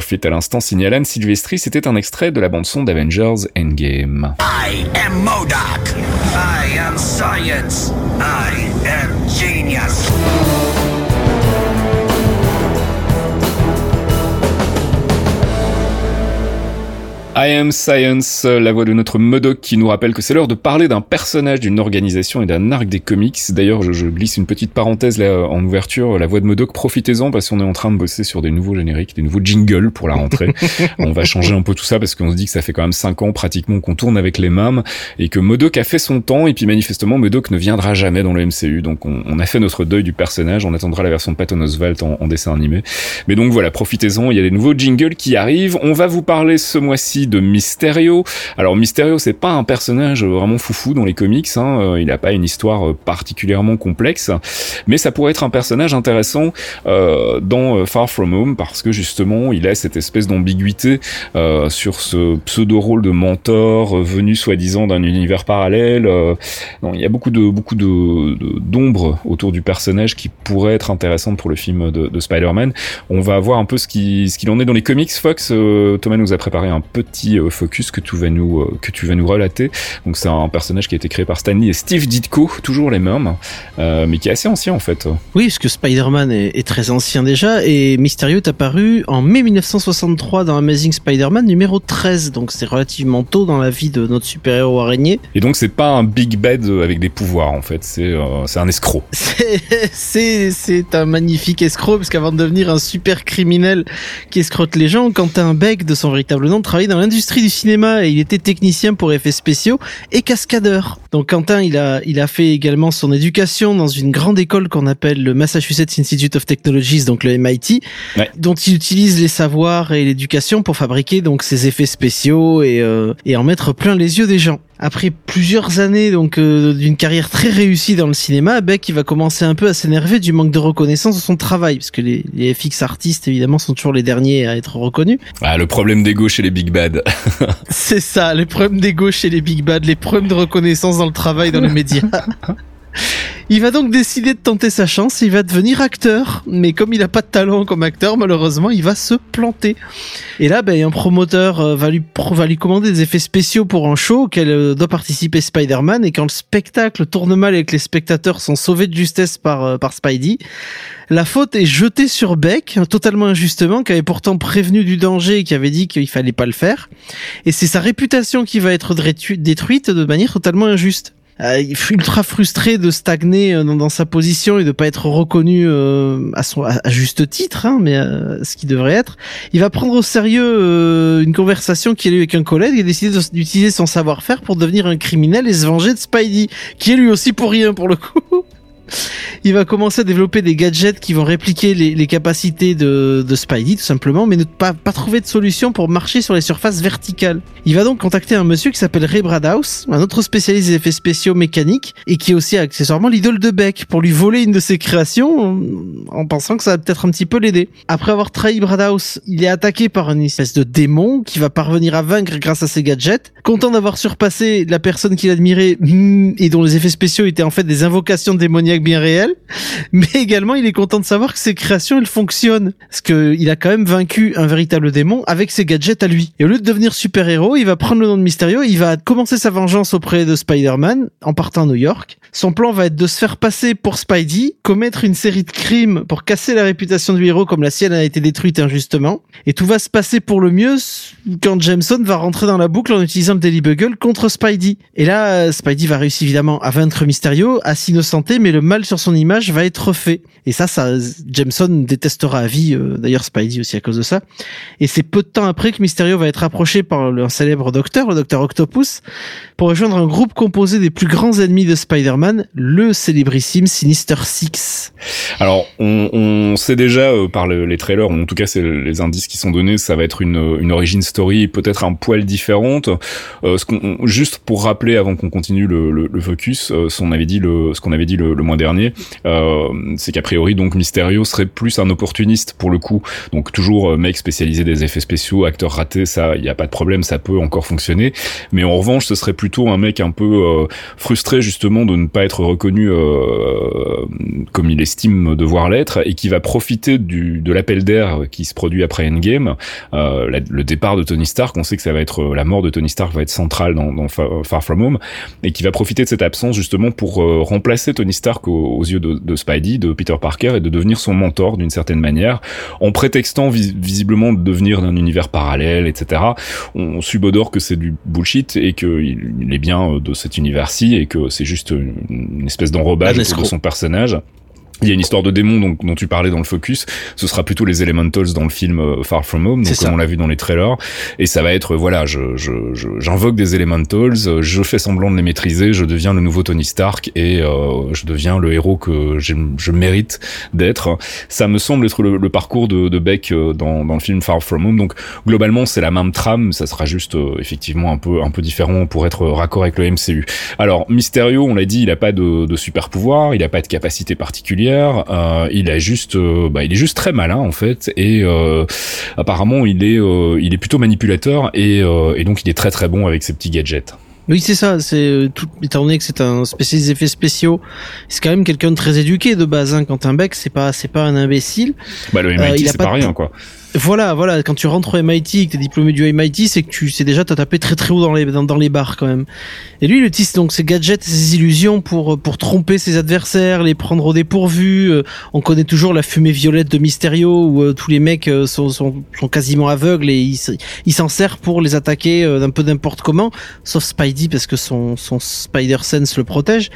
Worth It à l'instant signé Alan Silvestri, c'était un extrait de la bande-son d'Avengers Endgame. I am Modoc. I am science. I am genius. I Am Science, la voix de notre Modoc qui nous rappelle que c'est l'heure de parler d'un personnage, d'une organisation et d'un arc des comics. D'ailleurs, je, je, glisse une petite parenthèse là en ouverture. La voix de Modoc, profitez-en parce qu'on est en train de bosser sur des nouveaux génériques, des nouveaux jingles pour la rentrée. on va changer un peu tout ça parce qu'on se dit que ça fait quand même cinq ans pratiquement qu'on tourne avec les mêmes et que Modoc a fait son temps et puis manifestement Modoc ne viendra jamais dans le MCU. Donc on, on a fait notre deuil du personnage. On attendra la version de Patton Oswalt en, en dessin animé. Mais donc voilà, profitez-en. Il y a des nouveaux jingles qui arrivent. On va vous parler ce mois-ci de Mysterio. Alors Mysterio, c'est pas un personnage vraiment foufou dans les comics, hein. Euh, il n'a pas une histoire particulièrement complexe, mais ça pourrait être un personnage intéressant euh, dans euh, Far From Home parce que justement, il a cette espèce d'ambiguïté euh, sur ce pseudo-rôle de mentor euh, venu soi-disant d'un univers parallèle. il y a beaucoup de beaucoup de autour du personnage qui pourrait être intéressante pour le film de, de Spider-Man. On va voir un peu ce qui ce qu'il en est dans les comics. Fox, Thomas nous a préparé un petit focus que tu vas nous que tu vas nous relater. Donc c'est un personnage qui a été créé par Stanley et Steve Ditko, toujours les mêmes, euh, mais qui est assez ancien en fait. Oui, parce que Spider-Man est, est, très ancien déjà et Mysterio est apparu en mai 1963 dans Amazing Spider-Man numéro 13, donc c'est relativement tôt dans la vie de notre super-héros araignée. Et donc c'est pas un big bad avec des pouvoirs en fait, c'est euh, c'est un escroc. C'est c'est un magnifique escroc parce qu'avant de devenir un super criminel qui escrote les gens, Quentin Beck de son véritable nom travaillait dans l'industrie du cinéma et il était technicien pour effets spéciaux et cascadeur. Donc Quentin, il a, il a fait également son éducation dans une grande école qu'on appelle le Massachusetts Institute of Technologies, donc le MIT, ouais. dont il utilise les savoirs et l'éducation pour fabriquer donc ses effets spéciaux et, euh, et en mettre plein les yeux des gens. Après plusieurs années donc euh, d'une carrière très réussie dans le cinéma, Beck il va commencer un peu à s'énerver du manque de reconnaissance de son travail, parce que les, les FX artistes évidemment sont toujours les derniers à être reconnus. Ah, le problème d'ego chez les big bad. C'est ça, les problèmes d'ego chez les big bad, les problèmes de reconnaissance dans le travail, dans les médias. Il va donc décider de tenter sa chance, il va devenir acteur, mais comme il a pas de talent comme acteur, malheureusement, il va se planter. Et là, ben, un promoteur euh, va lui, commander des effets spéciaux pour un show auquel euh, doit participer Spider-Man, et quand le spectacle tourne mal et que les spectateurs sont sauvés de justesse par, euh, par Spidey, la faute est jetée sur Beck, totalement injustement, qui avait pourtant prévenu du danger et qui avait dit qu'il fallait pas le faire. Et c'est sa réputation qui va être détruite de manière totalement injuste euh, ultra frustré de stagner dans, dans, sa position et de pas être reconnu euh, à son à, juste titre, hein, mais euh, ce qui devrait être. Il va prendre au sérieux euh, une conversation qu'il a eu avec un collègue et décider d'utiliser son savoir-faire pour devenir un criminel et se venger de Spidey, qui est lui aussi pour rien pour le coup. il va commencer à développer des gadgets qui vont répliquer les, capacités de, de, Spidey tout simplement, mais ne pas, pas trouver de solution pour marcher sur les surfaces verticales. Il va donc contacter un monsieur qui s'appelle Ray Bradhouse, un autre spécialiste des effets spéciaux mécaniques, et qui est aussi accessoirement l'idole de Beck, pour lui voler une de ses créations, en, en pensant que ça va peut-être un petit peu l'aider. Après avoir trahi Bradhouse, il est attaqué par une espèce de démon qui va parvenir à vaincre grâce à ses gadgets. Content d'avoir surpassé la personne qu'il admirait et dont les effets spéciaux étaient en fait des invocations démoniaques bien réelles, mais également il est content de savoir que ses créations elles fonctionnent parce que il a quand même vaincu un véritable démon avec ses gadgets à lui. Et au lieu de devenir super héros, il va prendre le nom de Mysterio, il va commencer sa vengeance auprès de Spider-Man en partant à New York. Son plan va être de se faire passer pour Spidey, commettre une série de crimes pour casser la réputation du héros comme la sienne a été détruite injustement. Et tout va se passer pour le mieux quand Jameson va rentrer dans la boucle en utilisant le Daily Bugle contre Spidey. Et là, Spidey va réussir évidemment à vaincre Mysterio, à s'innocenter, mais le mal sur son image va être fait. Et ça, ça, Jameson détestera à vie, euh, d'ailleurs Spidey aussi à cause de ça. Et c'est peu de temps après que Mysterio va être approché par un célèbre docteur, le docteur Octopus, pour rejoindre un groupe composé des plus grands ennemis de Spider-Man, le célébrissime Sinister Six. Alors, on, sait déjà euh, par le, les trailers, en tout cas c'est les indices qui sont donnés, ça va être une, une origin story peut-être un poil différente. Euh, ce qu'on, juste pour rappeler avant qu'on continue le, le, le focus, euh, ce qu'on avait dit le, ce qu'on avait dit le, le dernier, euh, c'est qu'a priori donc Mysterio serait plus un opportuniste pour le coup. Donc toujours euh, mec spécialisé des effets spéciaux, acteur raté, ça il y a pas de problème, ça peut encore fonctionner. Mais en revanche, ce serait plutôt un mec un peu euh, frustré justement de ne pas être reconnu comme il estime devoir l'être et qui va profiter du de l'appel d'air qui se produit après Endgame, le départ de Tony Stark. On sait que ça va être la mort de Tony Stark va être centrale dans, dans Fa- Far From Home et qui va profiter de cette absence justement pour remplacer Tony Stark aux, aux yeux de, de Spidey, de Peter Parker et de devenir son mentor d'une certaine manière, en prétextant vis- visiblement de devenir d'un univers parallèle, etc. On, on subodore que c'est du bullshit et qu'il il est bien euh, de cet univers-ci et que c'est juste une, une espèce d'enrobage de son personnage. Il y a une histoire de démon donc, dont tu parlais dans le focus. Ce sera plutôt les Elementals dans le film euh, Far From Home, donc comme on l'a vu dans les trailers. Et ça va être, voilà, je, je, je- j'invoque des Elementals, euh, je fais semblant de les maîtriser, je deviens le nouveau Tony Stark et euh, je deviens le héros que je mérite d'être. Ça me semble être le, le parcours de, de Beck dans, dans le film Far From Home. Donc globalement, c'est la même trame, ça sera juste euh, effectivement un peu un peu différent pour être raccord avec le MCU. Alors Mysterio, on l'a dit, il a pas de, de super pouvoir, il a pas de capacité particulière, euh, il a juste, euh, bah, il est juste très malin en fait, et euh, apparemment il est, il est plutôt manipulateur et, et donc il est très très bon avec ses petits gadgets. Oui, c'est ça. C'est tout étant donné que c'est un spécialiste des effets spéciaux. C'est quand même quelqu'un de très éduqué de base. Hein. Quentin Beck, c'est pas, c'est pas un imbécile. Bah le MIT c'est pas rien quoi. Voilà, voilà. Quand tu rentres au MIT, que t'es diplômé du MIT, c'est que tu sais déjà t'as tapé très très haut dans les dans, dans les bars quand même. Et lui, il utilise donc ses gadgets, ses illusions pour pour tromper ses adversaires, les prendre au dépourvu. Euh, On connaît toujours la fumée violette de Mysterio où euh, tous les mecs euh, sont, sont sont quasiment aveugles et il s'en sert pour les attaquer euh, d'un peu n'importe comment, sauf Spidey parce que son son Spider Sense le protège.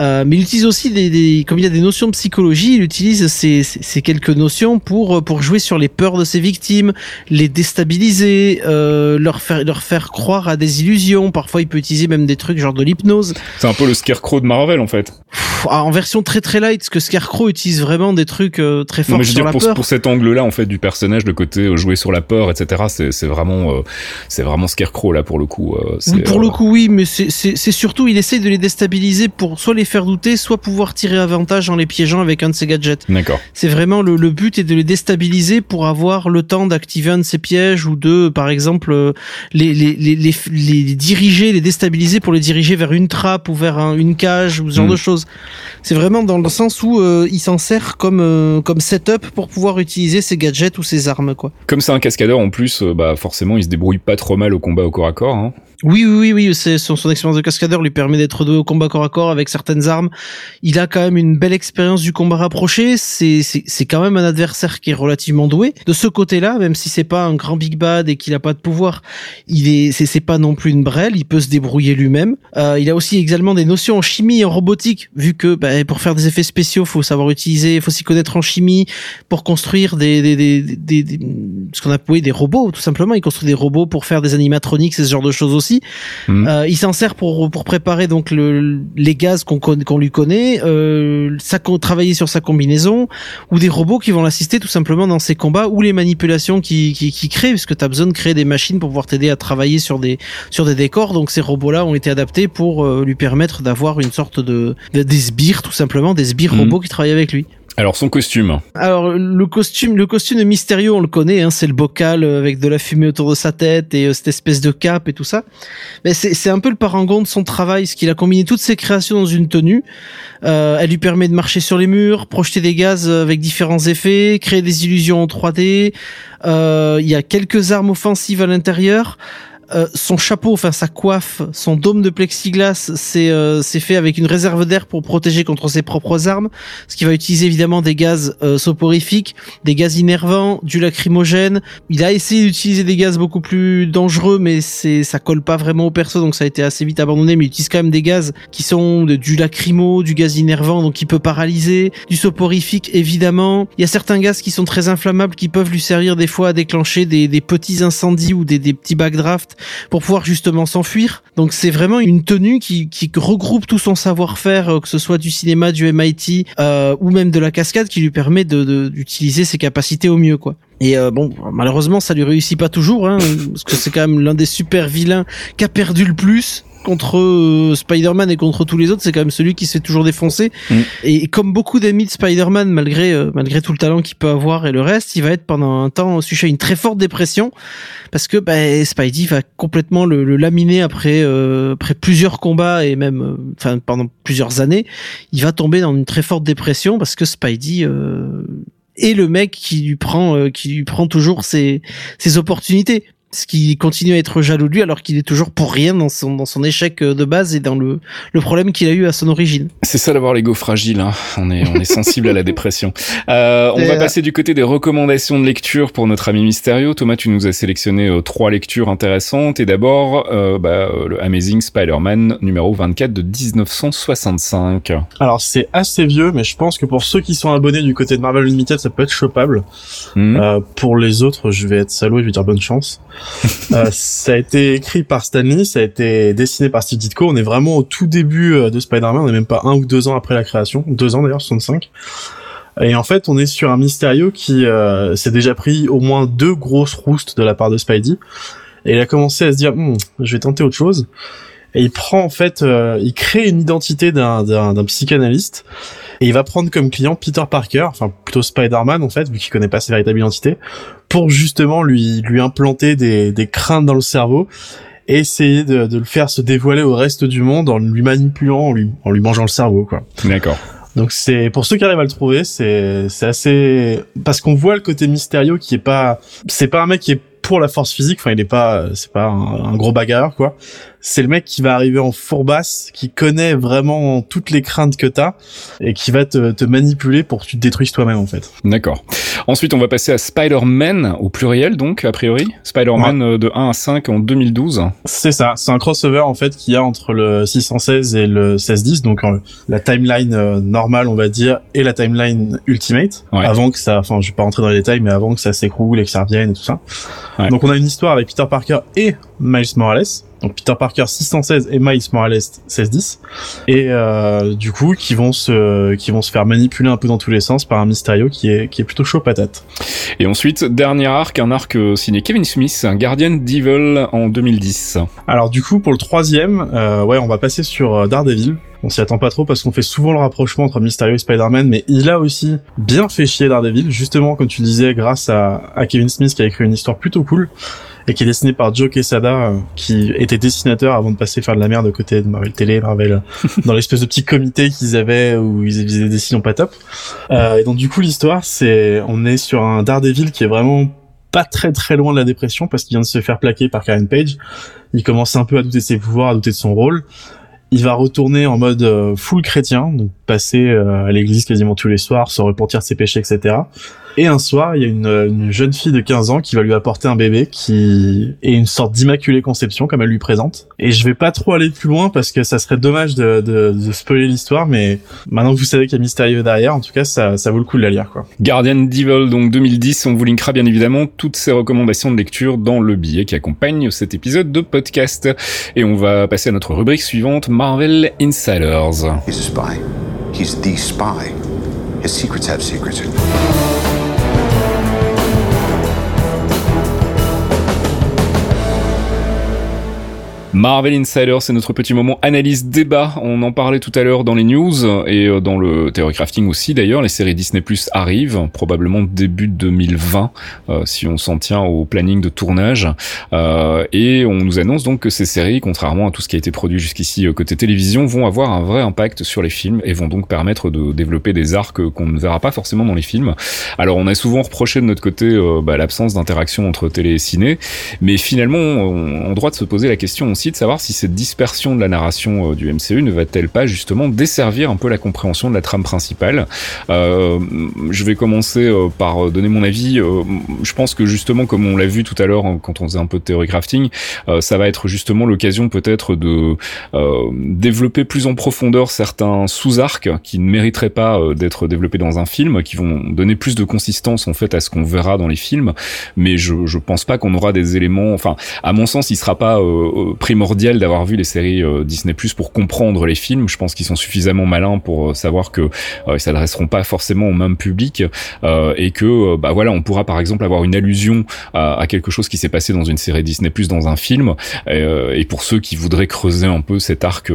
Euh, mais il utilise aussi des, des, comme il y a des notions de psychologie, il utilise ces, ces, ces quelques notions pour pour jouer sur les peurs de ses victimes, les déstabiliser, euh, leur faire leur faire croire à des illusions. Parfois, il peut utiliser même des trucs genre de l'hypnose. C'est un peu le Scarecrow de Marvel en fait. Pff, ah, en version très très light, parce que Scarecrow utilise vraiment des trucs euh, très Non, forts mais je veux sur dire la pour, peur. pour cet angle-là en fait du personnage, le côté euh, jouer sur la peur, etc. C'est c'est vraiment, euh, c'est vraiment Scarecrow là pour le coup. euh, pour euh, le coup, oui, mais c'est surtout, il essaye de les déstabiliser pour soit les faire douter, soit pouvoir tirer avantage en les piégeant avec un de ses gadgets. D'accord. C'est vraiment le, le but est de les déstabiliser pour avoir le temps d'activer un de ces pièges ou de, par exemple, euh, les, les, les, les, les diriger, les déstabiliser pour les diriger vers une trappe ou vers un- une cage ou ce genre Mm. de choses. C'est vraiment dans le sens où euh, il s'en sert comme euh, comme setup pour pouvoir utiliser ses gadgets ou ses armes, quoi. Comme c'est un cascadeur en plus, bah forcément il se débrouille pas trop mal au combat au corps à corps. Hein. Oui, oui, oui, c'est son, expérience de cascadeur lui permet d'être doué au combat corps à corps avec certaines armes. Il a quand même une belle expérience du combat rapproché. C'est, c'est, quand même un adversaire qui est relativement doué. De ce côté-là, même si c'est pas un grand big bad et qu'il a pas de pouvoir, il est, c'est, pas non plus une brêle. Il peut se débrouiller lui-même. Euh, il a aussi également des notions en chimie et en robotique, vu que bah, pour faire des effets spéciaux, faut savoir utiliser, faut s'y connaître en chimie pour construire des, des, des, des, des- ce qu'on appelle des robots, tout simplement. Il construit des robots pour faire des animatroniques, ce genre de choses aussi. Mhm. Euh, il s'en sert pour pour préparer donc le, les gaz qu'on qu'on lui connaît, euh, travailler sur sa combinaison ou des robots qui vont l'assister tout simplement dans ses combats ou les manipulations qui qui, qui crée puisque tu as besoin de créer des machines pour pouvoir t'aider à travailler sur des sur des décors. Donc ces robots là ont été adaptés pour euh, lui permettre d'avoir une sorte de, de- des sbires tout simplement des sbires Mhm. robots qui travaillent avec lui. Alors son costume. Alors le costume, le costume de Mysterio, on le connaît, hein, c'est le bocal euh, avec de la fumée autour de sa tête et euh, cette espèce de cape et tout ça. Mais c'est un peu le parangon de son travail, ce qu'il a combiné toutes ses créations dans une tenue. Euh, elle lui permet de marcher sur les murs, projeter des gaz euh, avec différents effets, créer des illusions en 3D. Euh, Il y a quelques armes offensives à l'intérieur. Euh, son chapeau, enfin sa coiffe, son dôme de plexiglas, c'est euh, fait avec une réserve d'air pour protéger contre ses propres armes, ce qui va utiliser évidemment des gaz euh, soporifiques, des gaz innervants, du lacrymogène. Il a essayé d'utiliser des gaz beaucoup plus dangereux, mais c'est ça colle pas vraiment au perso, donc ça a été assez vite abandonné. Mais il utilise quand même des gaz qui sont de- du lacrymo, du gaz innervant, donc qui peut paralyser, du soporifique évidemment. Il y a certains gaz qui sont très inflammables, qui peuvent lui servir des fois à déclencher des, des petits incendies ou des, des petits backdrafts pour pouvoir justement s'enfuir. Donc c'est vraiment une tenue qui, regroupe tout son savoir-faire, euh, que ce soit du cinéma, du MIT euh, ou même de la cascade, qui lui permet de de- d'utiliser ses capacités au mieux, quoi. Et euh, bon, malheureusement, ça lui réussit pas toujours, hein, parce que c'est quand même l'un des super vilains qui a perdu le plus. Contre euh, Spider-Man et contre tous les autres, c'est quand même celui qui se fait toujours défoncer. Mm. Et comme beaucoup d'amis de Spider-Man, malgré euh, malgré tout le talent qu'il peut avoir et le reste, il va être pendant un temps sujet à une très forte dépression parce que bah, Spidey va complètement le, le laminer après euh, après plusieurs combats et même euh, enfin pendant plusieurs années, il va tomber dans une très forte dépression parce que Spidey euh, est le mec qui lui prend euh, qui lui prend toujours ses ses opportunités ce qui continue à être jaloux de lui alors qu'il est toujours pour rien dans son dans son échec euh, de base et dans le le problème qu'il a eu à son origine. C'est ça d'avoir l'ego fragile. Hein. On est on est sensible à la dépression. Euh, on Et, va euh, passer du côté des recommandations de lecture pour notre ami Mysterio. Thomas, tu nous as sélectionné euh, trois lectures intéressantes et d'abord euh, bah, le Amazing Spider-Man numéro 24 de 1965. Alors c'est assez vieux, mais je pense que pour ceux qui sont abonnés du côté de Marvel Unlimited, ça peut être chopable. Hmm. Euh, pour les autres, je vais être salaud et je vais dire bonne chance. Euh, ça a été écrit par Stanley, ça a été dessiné par Steve Ditko. On est vraiment au tout début euh, de Spider-Man, on n'est même pas un ou deux ans après la création, deux ans d'ailleurs, 65. Et en fait, on est sur un Mysterio qui euh, s'est déjà pris au moins deux grosses roustes de la part de Spidey. Et il a commencé à se dire, Hmm, je vais tenter autre chose. Et il prend en fait, euh, il crée une identité d'un psychanalyste. Et il va prendre comme client Peter Parker, enfin plutôt Spider-Man en fait, vu qu'il connaît pas sa véritable identité, pour justement lui lui implanter des des craintes dans le cerveau et essayer de, de le faire se dévoiler au reste du monde en lui manipulant, en lui en lui mangeant le cerveau quoi. D'accord. Donc c'est pour ceux qui arrivent à le trouver, c'est c'est assez parce qu'on voit le côté mystérieux qui est pas c'est pas un mec qui est pour la force physique, enfin il est pas c'est pas un, un gros bagarreur quoi. C'est le mec qui va arriver en fourbasse, qui connaît vraiment toutes les craintes que t'as et qui va te, te manipuler pour que tu te détruises toi-même en fait. D'accord. Ensuite, on va passer à Spider-Man au pluriel, donc a priori. Spider-Man euh, de 1 à 5 en 2012. C'est ça, c'est un crossover en fait qu'il y a entre le 616 et le 1610, donc euh, la timeline euh, normale on va dire et la timeline Ultimate, Ouais. avant que ça, enfin je vais pas rentrer dans les détails, mais avant que ça s'écroule et que ça revienne et tout ça. Ouais. Donc on a une histoire avec Peter Parker et Miles Morales, donc Peter Parker 616 et Miles Morales 1610, et euh, du coup qui vont se, qui vont se faire manipuler un peu dans tous les sens par un Mysterio qui est, qui est plutôt chaud patate. Et ensuite, dernier arc, un arc signé Kevin Smith, un Guardian Devil en 2010. Alors du coup pour le troisième, euh, ouais on va passer sur euh, Daredevil. On s'y attend pas trop parce qu'on fait souvent le rapprochement entre Mysterio et Spider-Man, mais il a aussi bien fait chier Daredevil, justement comme tu le disais, grâce à, à Kevin Smith qui a écrit une histoire plutôt cool et qui est dessinée par Joe Quesada, euh, qui était dessinateur avant de passer faire de la merde de côté de Marvel Télé, Marvel, dans l'espèce de petit comité qu'ils avaient où ils faisaient des dessins pas top. Euh, et donc du coup l'histoire, c'est on est sur un Daredevil qui est vraiment pas très très loin de la dépression parce qu'il vient de se faire plaquer par Karen Page. Il commence un peu à douter de ses pouvoirs, à douter de son rôle. Il va retourner en mode euh, full chrétien, donc passer euh, à l'église quasiment tous les soirs, se repentir de ses péchés, etc. Et un soir, il y a une, une jeune fille de 15 ans qui va lui apporter un bébé qui est une sorte d'immaculée conception, comme elle lui présente. Et je vais pas trop aller plus loin parce que ça serait dommage de, de, de spoiler l'histoire, mais maintenant que vous savez qu'il y a Mystérieux derrière, en tout cas, ça, ça vaut le coup de la lire, quoi. Guardian Devil, donc 2010, on vous linkera bien évidemment toutes ces recommandations de lecture dans le billet qui accompagne cet épisode de podcast. Et on va passer à notre rubrique suivante, Marvel Insiders. He's a spy. He's the spy. His secrets have secrets. Marvel Insider, c'est notre petit moment analyse débat. On en parlait tout à l'heure dans les news et euh, dans le Theory Crafting aussi d'ailleurs. Les séries Disney Plus arrivent probablement début 2020 euh, si on s'en tient au planning de tournage. Euh, et on nous annonce donc que ces séries, contrairement à tout ce qui a été produit jusqu'ici côté télévision, vont avoir un vrai impact sur les films et vont donc permettre de développer des arcs qu'on ne verra pas forcément dans les films. Alors on a souvent reproché de notre côté bah, l'absence d'interaction entre télé et ciné, mais finalement on a le droit de se poser la question aussi de savoir si cette dispersion de la narration euh, du MCU ne va-t-elle pas justement desservir un peu la compréhension de la trame principale. Euh, je vais commencer euh, par donner mon avis. Je pense que justement, comme on l'a vu tout à l'heure hein, quand on faisait un peu de théorie crafting, ça va être justement l'occasion peut-être de développer plus en profondeur certains sous-arcs qui ne mériteraient pas d'être développés dans un film, qui vont donner plus de consistance en fait à ce qu'on verra dans les films. Mais je, je pense pas qu'on aura des éléments. Enfin, à mon sens, il sera pas euh, primordial primordial d'avoir vu les séries Disney Plus pour comprendre les films. Je pense qu'ils sont suffisamment malins pour savoir que ils s'adresseront pas forcément au même public et que bah voilà, on pourra par exemple avoir une allusion à, quelque chose qui s'est passé dans une série Disney Plus dans un film. et pour ceux qui voudraient creuser un peu cet arc,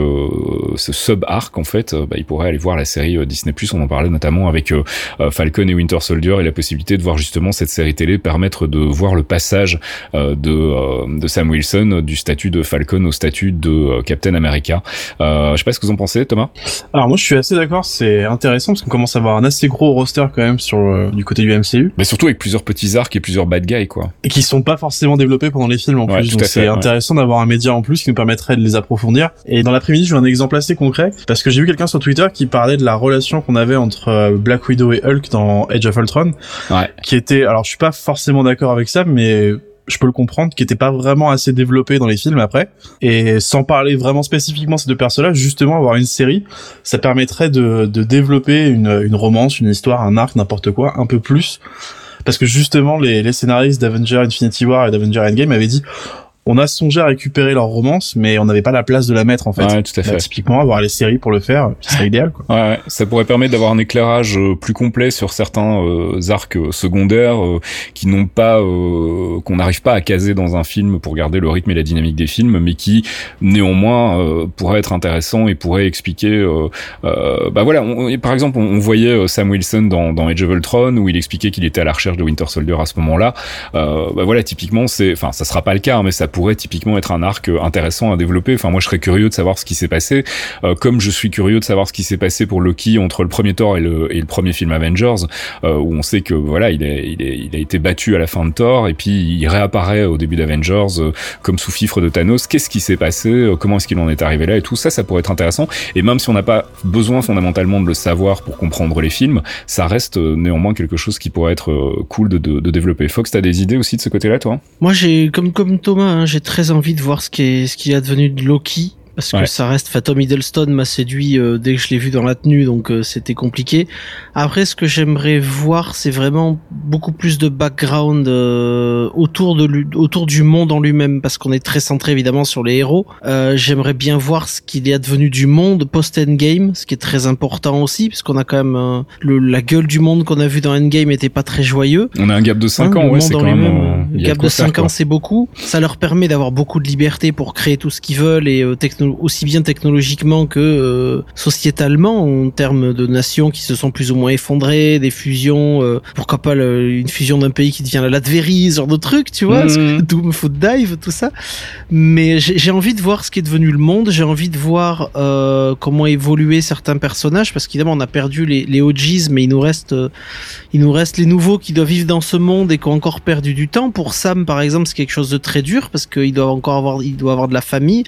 ce sub arc en fait, bah, ils pourraient aller voir la série Disney Plus. On en parlait notamment avec Falcon et Winter Soldier et la possibilité de voir justement cette série télé permettre de voir le passage euh, euh, de Sam Wilson du statut de Falcon au statut de euh, Captain America. je sais pas ce que vous en pensez, Thomas. Alors moi, je suis assez d'accord. C'est intéressant parce qu'on commence à avoir un assez gros roster quand même sur du côté du MCU. Mais surtout avec plusieurs petits arcs et plusieurs bad guys, quoi. Et qui sont pas forcément développés pendant les films en plus. Donc c'est intéressant d'avoir un média en plus qui nous permettrait de les approfondir. Et dans l'après-midi, je veux un exemple assez concret parce que j'ai vu quelqu'un sur Twitter qui parlait de la relation qu'on avait entre Black Widow et Hulk dans Age of Ultron, ouais. qui était, alors je suis pas forcément d'accord avec ça, mais je peux le comprendre, qui était pas vraiment assez développé dans les films après. Et sans parler vraiment spécifiquement ces deux personnages, justement avoir une série, ça permettrait de, développer une, une romance, une histoire, un arc, n'importe quoi, un peu plus. Parce que justement, les, les scénaristes d'Avenger Infinity War et d'Avenger Endgame avaient dit on a songé à récupérer leur romance, mais on n'avait pas la place de la mettre en fait. Ouais, tout à fait. Typiquement, avoir les séries pour le faire, ce serait idéal. Quoi. Ouais, ça pourrait permettre d'avoir un éclairage euh, plus complet sur certains euh, arcs euh, secondaires qui n'ont pas, qu'on n'arrive pas à caser dans un film pour garder le rythme et la dynamique des films, mais qui néanmoins pourraient être intéressants et pourraient expliquer. bah voilà, par exemple, on, voyait Sam Wilson dans, dans Age of Ultron où il expliquait qu'il était à la recherche de Winter Soldier à ce moment-là. bah voilà, typiquement, c'est, enfin, ça sera pas le cas, hein, mais ça pourrait typiquement être un arc euh, intéressant à développer. Enfin, moi, je serais curieux de savoir ce qui s'est passé, euh, comme je suis curieux de savoir ce qui s'est passé pour Loki entre le premier Thor et le, premier film Avengers, euh, où on sait que voilà, il, a été battu à la fin de Thor et puis il réapparaît au début d'Avengers comme sous fifre de Thanos. Qu'est-ce qui s'est passé? Comment est-ce qu'il en est arrivé là? Et tout ça, ça pourrait être intéressant. Et même si on n'a pas besoin fondamentalement de le savoir pour comprendre les films, ça reste néanmoins quelque chose qui pourrait être cool de, de, de développer. Fox, t'as des idées aussi de ce côté-là, toi? Moi, j'ai comme comme Thomas, j'ai très envie de voir ce qui est ce qu'il a devenu de Loki parce que ça reste Tom Hiddleston m'a séduit euh, dès que je l'ai vu dans la tenue donc euh, c'était compliqué. Après ce que j'aimerais voir c'est vraiment beaucoup plus de background euh, autour de autour du monde en lui-même parce qu'on est très centré évidemment sur les héros. J'aimerais bien voir ce qu'il est advenu du monde post Endgame ce qui est très important aussi parce qu'on a quand même le, la gueule du monde qu'on a vu dans Endgame était pas très joyeux on a un gap de 5 hein, ans ouais c'est quand même un gap de 5 ans c'est beaucoup. Ça leur permet d'avoir beaucoup de liberté pour créer tout ce qu'ils veulent et technologie aussi bien technologiquement que euh, sociétalement en termes de nations qui se sont plus ou moins effondrées, des fusions, euh, pourquoi pas une fusion d'un pays qui devient la Latverie, ce genre de trucs, tu vois, mmh. Doom Foot Dive, tout ça. Mais j'ai envie de voir ce qui est devenu le monde, j'ai envie de voir euh, comment évoluer certains personnages, parce qu'évidemment on a perdu les, les OGs, mais il nous reste, il nous reste les nouveaux qui doivent vivre dans ce monde et qui ont encore perdu du temps. Pour Sam, par exemple, c'est quelque chose de très dur parce qu'il doit encore avoir, il doit avoir de la famille,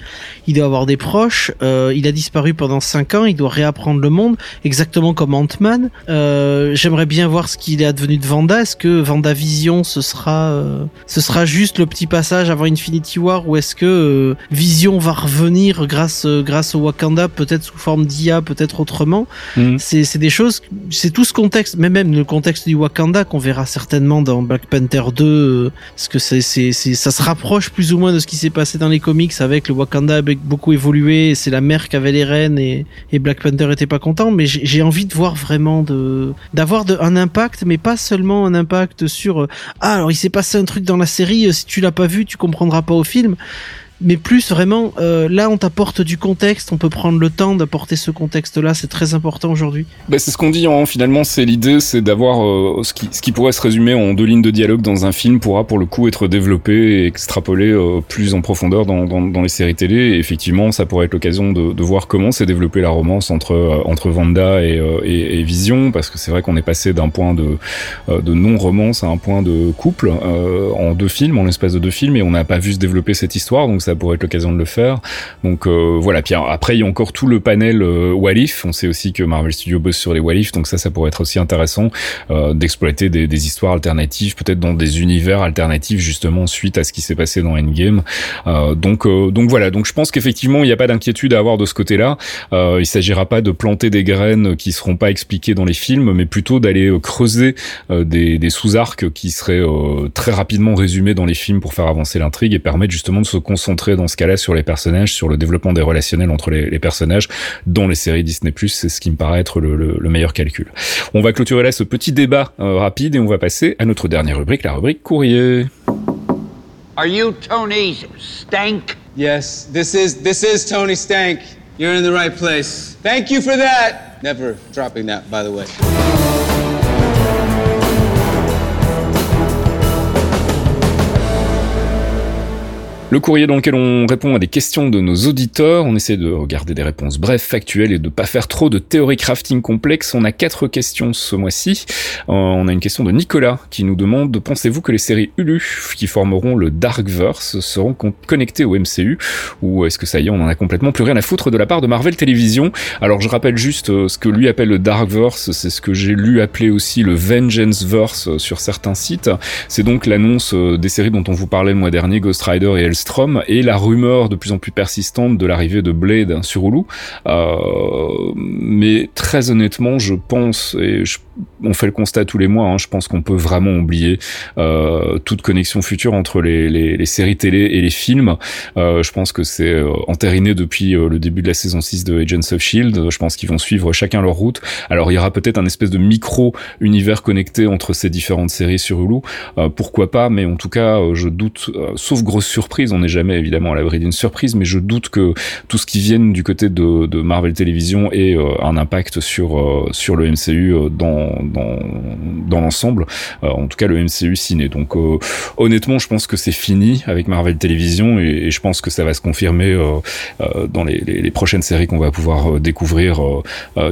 il doit avoir des proches. Euh, il a disparu pendant 5 ans, il doit réapprendre le monde, exactement comme Ant-Man. Euh, J'aimerais bien voir ce qu'il est advenu de Vanda. Est-ce que Vanda Vision, ce sera, euh, ce sera juste le petit passage avant Infinity War, ou est-ce que Vision va revenir grâce, grâce au Wakanda, peut-être sous forme d'IA, peut-être autrement? Mm. C'est des choses, c'est tout ce contexte, mais même le contexte du Wakanda qu'on verra certainement dans Black Panther 2, parce que c'est, c'est, ça se rapproche plus ou moins de ce qui s'est passé dans les comics avec le Wakanda avec beaucoup évolué. C'est la mère qui avait les rênes et, et Black Panther était pas content. Mais j'ai envie de voir vraiment de d'avoir un impact, mais pas seulement un impact sur ah alors il s'est passé un truc dans la série. Si tu l'as pas vu, tu comprendras pas au film mais plus vraiment euh, là on t'apporte du contexte on peut prendre le temps d'apporter ce contexte là c'est très important aujourd'hui. Bah, c'est ce qu'on dit hein. finalement c'est l'idée c'est d'avoir euh, ce, qui, pourrait se résumer en deux lignes de dialogue dans un film pourra pour le coup être développé et extrapolé euh, plus en profondeur dans, les séries télé. Effectivement ça pourrait être l'occasion de, voir comment s'est développée la romance entre entre Vanda et, et, Vision parce que c'est vrai qu'on est passé d'un point de de non romance à un point de couple en deux films en l'espace de deux films et on n'a pas vu se développer cette histoire. Donc ça ça pourrait être l'occasion de le faire. Donc euh, voilà. Puis après, il y a encore tout le panel euh, Walif. On sait aussi que Marvel Studios bosse sur les Walif, donc ça, ça pourrait être aussi intéressant euh, d'exploiter des, des, histoires alternatives, peut-être dans des univers alternatifs justement suite à ce qui s'est passé dans Endgame. Euh, donc voilà. Donc je pense qu'effectivement, il n'y a pas d'inquiétude à avoir de ce côté-là. Il s'agira pas de planter des graines qui seront pas expliquées dans les films, mais plutôt d'aller creuser des sous-arcs qui seraient très rapidement résumés dans les films pour faire avancer l'intrigue et permettre justement de se concentrer dans ce cas-là sur les personnages, sur le développement des relationnels entre les, les personnages dans les séries Disney+. C'est ce qui me paraît être le, le, le, meilleur calcul. On va clôturer là ce petit débat euh, rapide et on va passer à notre dernière rubrique, la rubrique courrier. Are you Tony Stank? Yes, this is this is Tony Stank. You're in the right place. Thank you for that. Never dropping that, by the way. Le courrier dans lequel on répond à des questions de nos auditeurs, on essaie de regarder des réponses brèves, factuelles et de pas faire trop de théorie crafting complexe. On a quatre questions ce mois-ci. Euh, on a une question de Nicolas qui nous demande pensez-vous que les séries Hulu qui formeront le Darkverse seront connectées au MCU ou est-ce que ça y est, on en a complètement plus rien à foutre de la part de Marvel Television Alors je rappelle juste euh, ce que lui appelle le Darkverse, c'est ce que j'ai lu appeler aussi le Vengeance Verse sur certains sites. C'est donc l'annonce euh, des séries dont on vous parlait le mois dernier, Ghost Rider et Et la rumeur de plus en plus persistante de l'arrivée de Blade sur Hulu. Euh, mais très honnêtement, je pense, et je on fait le constat tous les mois. Hein, je pense qu'on peut vraiment oublier euh, toute connexion future entre les, séries télé et les films. Euh, je pense que c'est euh, entériné depuis euh, le début de la saison 6 de Agents of Shield. Je pense qu'ils vont suivre chacun leur route. Alors il y aura peut-être un espèce de micro univers connecté entre ces différentes séries sur Hulu. Pourquoi pas Mais en tout cas, je doute. sauf grosse surprise, on n'est jamais évidemment à l'abri d'une surprise, mais je doute que tout ce qui vienne du côté de, de Marvel Television ait un impact sur sur le MCU dans dans, l'ensemble, euh, en tout cas le MCU ciné. Donc euh, honnêtement, je pense que c'est fini avec Marvel Télévision et, je pense que ça va se confirmer euh, dans les, prochaines séries qu'on va pouvoir découvrir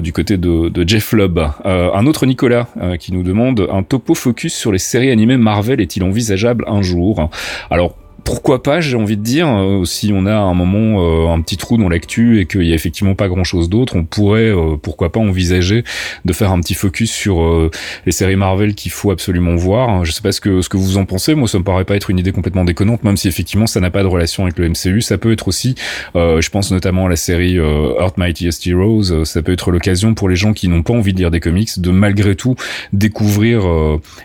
du côté de, de Jeff Lubb. un autre Nicolas qui nous demande un topo focus sur les séries animées Marvel est-il envisageable un jour? Alors pourquoi pas, j'ai envie de dire, euh, si on a un moment euh, un petit trou dans l'actu et qu'il y a effectivement pas grand chose d'autre, on pourrait euh, pourquoi pas envisager de faire un petit focus sur les séries Marvel qu'il faut absolument voir. Je sais pas ce que ce que vous en pensez, moi ça me paraît pas être une idée complètement déconnante, même si effectivement ça n'a pas de relation avec le MCU. Ça peut être aussi, je pense notamment à la série Earth Mightiest Heroes, ça peut être l'occasion pour les gens qui n'ont pas envie de lire des comics de malgré tout découvrir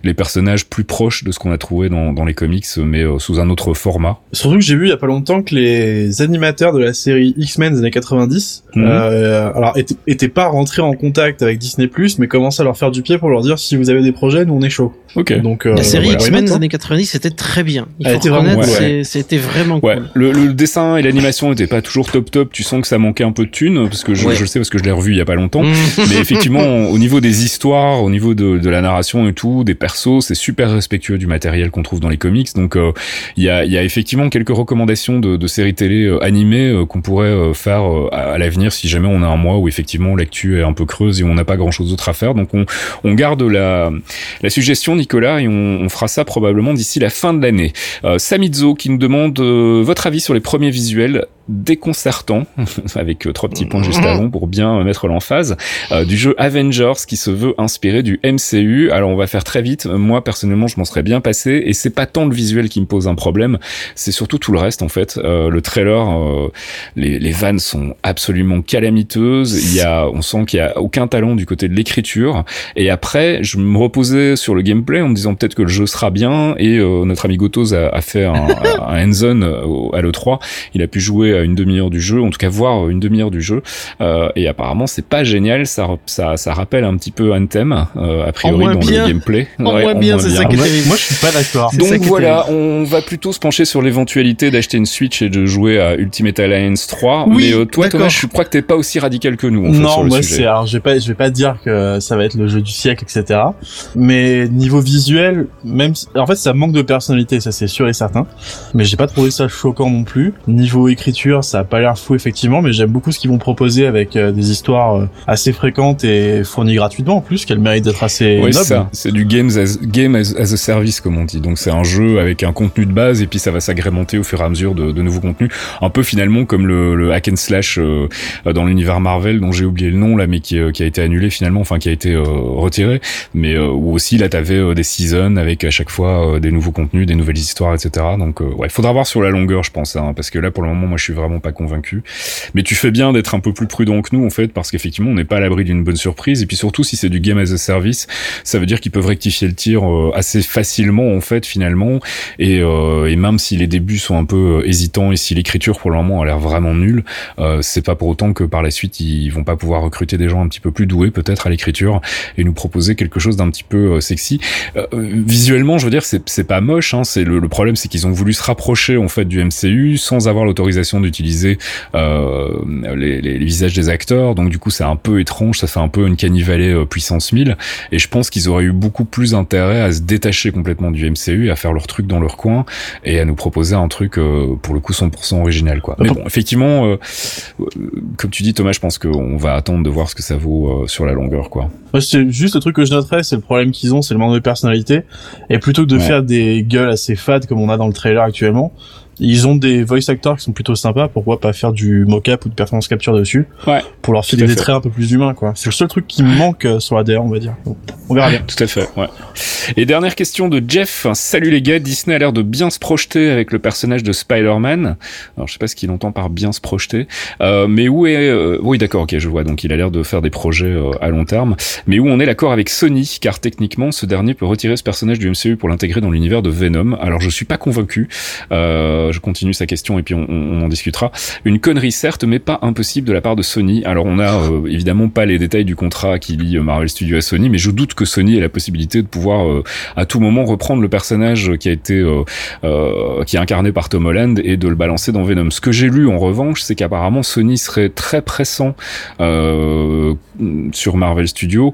les personnages plus proches de ce qu'on a trouvé dans, dans les comics, mais sous un autre format. Surtout que j'ai vu il y a pas longtemps que les animateurs de la série X-Men des années 90, mhm. euh, alors étaient, pas rentrés en contact avec Disney+, mais commençaient à leur faire du pied pour leur dire si vous avez des projets, nous on est chaud. Ok. Donc euh, la série X-Men des années 90 c'était très bien. Il faut c'était vraiment ouais. cool. Le, le dessin et l'animation n'étaient pas toujours top top. Tu sens que ça manquait un peu de thunes parce que je, je le sais parce que je l'ai revu il y a pas longtemps. mais effectivement, au niveau des histoires, au niveau de, de la narration et tout, des persos, c'est super respectueux du matériel qu'on trouve dans les comics. Donc euh, il y a, y a effectivement quelques recommandations de, de séries télé euh, animées euh, qu'on pourrait euh, faire à, l'avenir si jamais on a un mois où effectivement l'actu est un peu creuse et on n'a pas grand chose d'autre à faire. Donc on, on garde la, la suggestion Nicolas et on, on fera ça probablement d'ici la fin de l'année. Euh, Samizo qui nous demande votre avis sur les premiers visuels déconcertants avec trois petits points juste avant pour bien mettre l'emphase du jeu Avengers qui se veut inspiré du MCU. Alors on va faire très vite. Moi personnellement je m'en serais bien passé et c'est pas tant le visuel qui me pose un problème, c'est surtout tout le reste en fait. Euh, le trailer, euh, les, les vannes sont absolument calamiteuses. Il y a, on sent qu'il y a aucun talent du côté de l'écriture. Et après, je me reposais sur le gameplay en me disant peut-être que le jeu sera bien. Et euh, notre ami Gotos a, a fait un, un hands-on à l'E3. Il a pu jouer à une demi-heure du jeu, en tout cas voir une demi-heure du jeu. et apparemment, c'est pas génial. Ça, ça, ça rappelle un petit peu Anthem, a priori dans bien. le gameplay. En ouais, moins bien, c'est ça qui est terrible. Moi, je suis pas d'accord. Donc voilà, on va plutôt se pencher sur l'éventualité d'acheter une Switch et de jouer à Ultimate Alliance 3. Oui, mais euh, toi, Thomas, je crois que t'es pas aussi radical que nous. En non, fait, sur moi le c'est. Alors, je vais pas, je vais pas dire que ça va être le jeu du siècle, etc. Mais niveau visuel, même, en fait, ça manque de personnalité, ça c'est sûr et certain. Mais j'ai pas trouvé ça choquant non plus. Niveau écriture, ça a pas l'air fou effectivement, mais j'aime beaucoup ce qu'ils vont proposer avec euh, des histoires euh, assez fréquentes et fournies gratuitement en plus, qu'elles méritent d'être assez c'est nobles. ça. C'est du games as, game as, as a service, comme on dit. Donc c'est un jeu avec un contenu de base et puis ça va s'agrémenter au fur et à mesure de, de nouveaux contenus. Un peu finalement comme le, le hack and slash euh, dans l'univers Marvel dont j'ai oublié le nom là, mais qui, euh, qui a été annulé finalement, enfin qui a été euh, retiré. Mais euh, où aussi là t'avais euh, des seasons avec à chaque fois des nouveaux contenus, des nouvelles histoires, etc. Donc ouais, faudra voir sur la longueur, je pense, hein, parce que là pour le moment moi je suis vraiment pas convaincu. Mais tu fais bien d'être un peu plus prudent que nous en fait, parce qu'effectivement, on n'est pas à l'abri d'une bonne surprise. Et puis surtout, si c'est du game as a service, ça veut dire qu'ils peuvent rectifier le tir assez facilement en fait finalement. Et, et même si les débuts sont un peu euh, hésitants et si l'écriture pour le moment a l'air vraiment nulle, c'est pas pour autant que par la suite ils vont pas pouvoir recruter des gens un petit peu plus doués peut-être à l'écriture et nous proposer quelque chose d'un petit peu sexy. visuellement, je veux dire, c'est pas moche. Hein, c'est le, problème, c'est qu'ils ont voulu se rapprocher en fait du MCU sans avoir l'autorisation d'utiliser les, visages des acteurs. Donc du coup, c'est un peu étrange. Ça fait un peu une canivalée puissance 1000. Et je pense qu'ils auraient eu beaucoup plus intérêt à se détacher complètement du MCU, à faire leur truc dans leur coin et à nous proposer un truc euh, pour le coup 100% original quoi. Mais bon, effectivement, euh, euh, comme tu dis Thomas, je pense qu'on va attendre de voir ce que ça vaut sur la longueur quoi. c'est juste le truc que je noterais, c'est le problème qu'ils ont, c'est le manque de personnalité. Et plutôt que de faire des gueules assez fades comme on a dans le trailer actuellement, ils ont des voice actors qui sont plutôt sympas. Pourquoi pas faire du mocap ou de performance capture dessus Ouais. Pour leur filer des traits un peu plus humains, quoi. C'est le seul truc qui me manque euh, sur ADR, on va dire. on verra bien. Tout à fait. Ouais. Et dernière question de Jeff. Salut les gars. Disney a l'air de bien se projeter avec le personnage de Spider-Man. Alors je sais pas ce qu'il entend par bien se projeter. Euh, mais où est euh, Oui, d'accord. Ok, je vois. Donc il a l'air de faire des projets euh, à long terme. Mais où on est l'accord avec Sony, car techniquement ce dernier peut retirer ce personnage du MCU pour l'intégrer dans l'univers de Venom. Alors je suis pas convaincu. Euh, je continue sa question et puis on, en discutera. Une connerie certes, mais pas impossible de la part de Sony. Alors on a euh, évidemment pas les détails du contrat qui lie euh, Marvel Studios à Sony, mais je doute que Sony ait la possibilité de pouvoir euh, à tout moment reprendre le personnage qui a été qui est incarné par Tom Holland et de le balancer dans Venom. Ce que j'ai lu en revanche, c'est qu'apparemment Sony serait très pressant sur Marvel Studios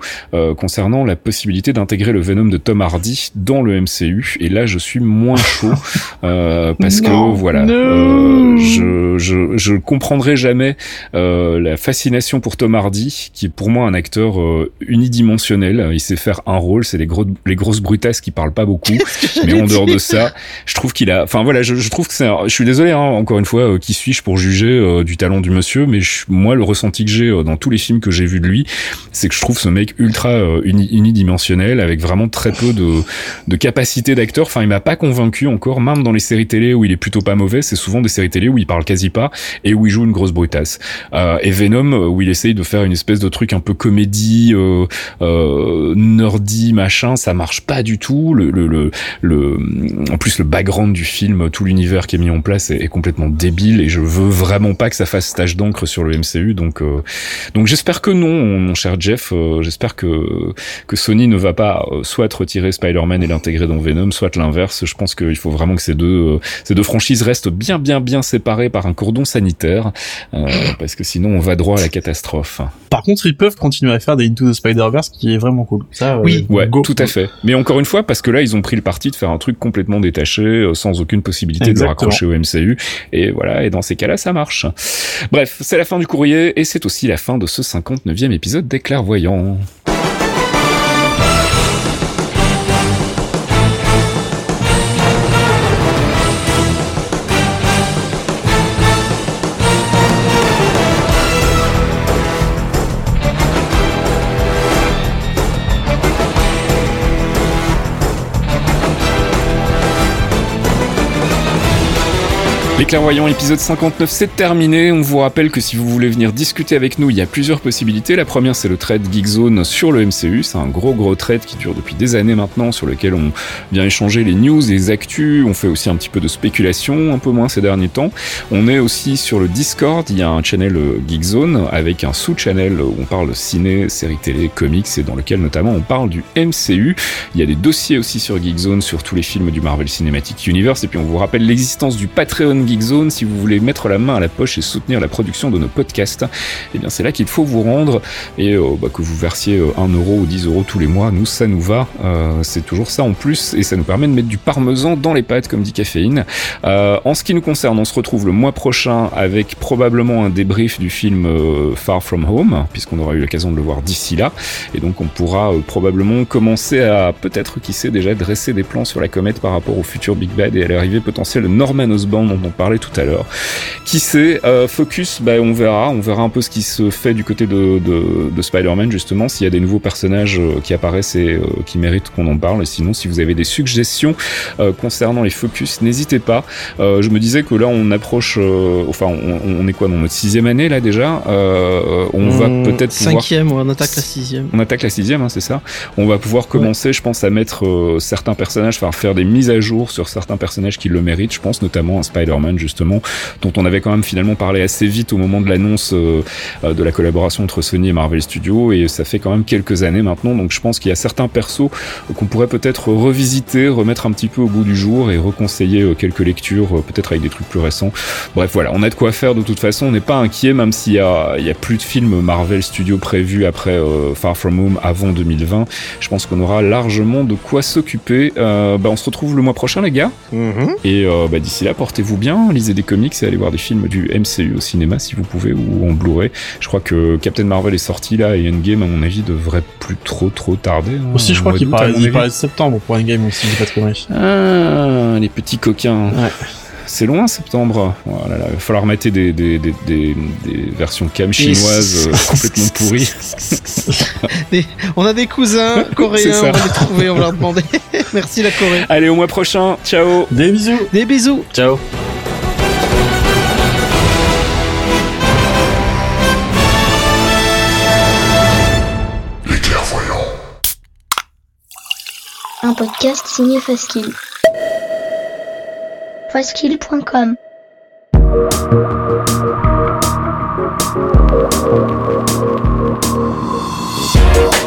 concernant la possibilité d'intégrer le Venom de Tom Hardy dans le MCU. Et là, je suis moins chaud parce que voilà, euh, je, je, je comprendrai jamais euh, la fascination pour Tom Hardy, qui est pour moi un acteur euh, unidimensionnel. Il sait faire un rôle, c'est les, gros, les grosses brutasses qui parlent pas beaucoup, mais en dehors de ça, je trouve qu'il a. Enfin voilà, je, je trouve que c'est. Je suis désolé, hein, encore une fois, qui suis-je pour juger du talent du monsieur, mais moi le ressenti que j'ai dans tous les films que j'ai vus de lui, c'est que je trouve ce mec ultra unidimensionnel, avec vraiment très peu de, de capacité d'acteur. Enfin, il m'a pas convaincu encore, même dans les séries télé où il est plus plutôt pas mauvais, c'est souvent des séries télé où il parle quasi pas et où il joue une grosse brutasse. Euh, et Venom où il essaye de faire une espèce de truc un peu comédie, euh, euh, nerdy machin, ça marche pas du tout. Le, le, le, le, en plus le background du film, tout l'univers qui est mis en place est, complètement débile et je veux vraiment pas que ça fasse tâche d'encre sur le MCU. Donc euh, donc j'espère que non, mon cher Jeff. Euh, j'espère que que Sony ne va pas euh, soit retirer Spider-Man et l'intégrer dans Venom, soit l'inverse. Je pense qu'il faut vraiment que ces deux ces deux franchises reste bien bien bien séparé par un cordon sanitaire euh, parce que sinon on va droit à la catastrophe. Par contre, ils peuvent continuer à faire des Into the Spider-Verse qui est vraiment cool. Ça, euh, oui, ouais, tout à fait. Mais encore une fois, parce que là, ils ont pris le parti de faire un truc complètement détaché, euh, sans aucune possibilité de le raccrocher au MCU. Et voilà, et dans ces cas-là, ça marche. Bref, c'est la fin du courrier et c'est aussi la fin de ce 59e épisode des clairvoyants. Les clairvoyants épisode 59 c'est terminé. On vous rappelle que si vous voulez venir discuter avec nous, il y a plusieurs possibilités. La première c'est le trade Geekzone sur le MCU. C'est un gros gros trade qui dure depuis des années maintenant sur lequel on vient échanger les news, les actus. On fait aussi un petit peu de spéculation, un peu moins ces derniers temps. On est aussi sur le Discord. Il y a un channel euh, Geekzone avec un sous-channel où on parle ciné, séries télé, comics et dans lequel notamment on parle du MCU. Il y a des dossiers aussi sur Geekzone sur tous les films du Marvel Cinematic Universe. Et puis on vous rappelle l'existence du Patreon Zone, si vous voulez mettre la main à la poche et soutenir la production de nos podcasts, eh bien c'est là qu'il faut vous rendre. Et euh, bah, que vous versiez 1 euh, euro ou 10 euros tous les mois, nous ça nous va, euh, c'est toujours ça en plus et ça nous permet de mettre du parmesan dans les pâtes comme dit Caféine. en ce qui nous concerne, on se retrouve le mois prochain avec probablement un débrief du film Far From Home, puisqu'on aura eu l'occasion de le voir d'ici là, et donc on pourra probablement commencer à peut-être qui sait déjà dresser des plans sur la comète par rapport au futur Big Bad et à l'arrivée potentielle de Norman Osborn dont on tout à l'heure. Qui sait, euh, Focus, bah, on verra, on verra un peu ce qui se fait du côté de, de, de Spider-Man justement, s'il y a des nouveaux personnages euh, qui apparaissent et euh, qui méritent qu'on en parle. Et sinon, si vous avez des suggestions concernant les Focus, n'hésitez pas. Je me disais que là, on approche, enfin, on, on est quoi dans notre sixième année là déjà? On va Mmh, peut-être Cinquième, on attaque la sixième. on attaque la sixième, hein, c'est ça. On va pouvoir commencer, je pense, à mettre certains personnages, enfin faire des mises à jour sur certains personnages qui le méritent. Je pense notamment à Spider-Man justement, dont on avait quand même finalement parlé assez vite au moment de l'annonce euh, euh, de la collaboration entre Sony et Marvel Studios, et ça fait quand même quelques années maintenant. Donc je pense qu'il y a certains persos qu'on pourrait peut-être revisiter, remettre un petit peu au bout du jour et reconseiller euh, quelques lectures, peut-être avec des trucs plus récents. Bref, voilà, on a de quoi faire de toute façon. On n'est pas inquiet, même s'il y a, il y a plus de films Marvel Studios prévus après euh, Far From Home avant 2020. Je pense qu'on aura largement de quoi s'occuper. Euh, bah, on se retrouve le mois prochain, les gars. Et euh, bah, d'ici là, portez-vous bien, lisez des comics et allez voir des films du MCU au cinéma si vous pouvez ou en Blu-ray. Je crois que Captain Marvel est sorti là et Endgame, à mon avis, devrait plus trop trop tarder. hein, Aussi, je crois qu'il mon il de septembre pour un game aussi, j'ai pas trop conneries. Ah, les petits coquins. Ouais. C'est loin septembre. Voilà, là, il va falloir mettre des, des, des, des, des versions cam chinoises euh, complètement pourries. Des- on a des cousins coréens, on va les trouver, on va leur demander. Merci la Corée. Allez, au mois prochain. Ciao. Des bisous Des bisous. Ciao Un podcast signé Faskill. Faskill.com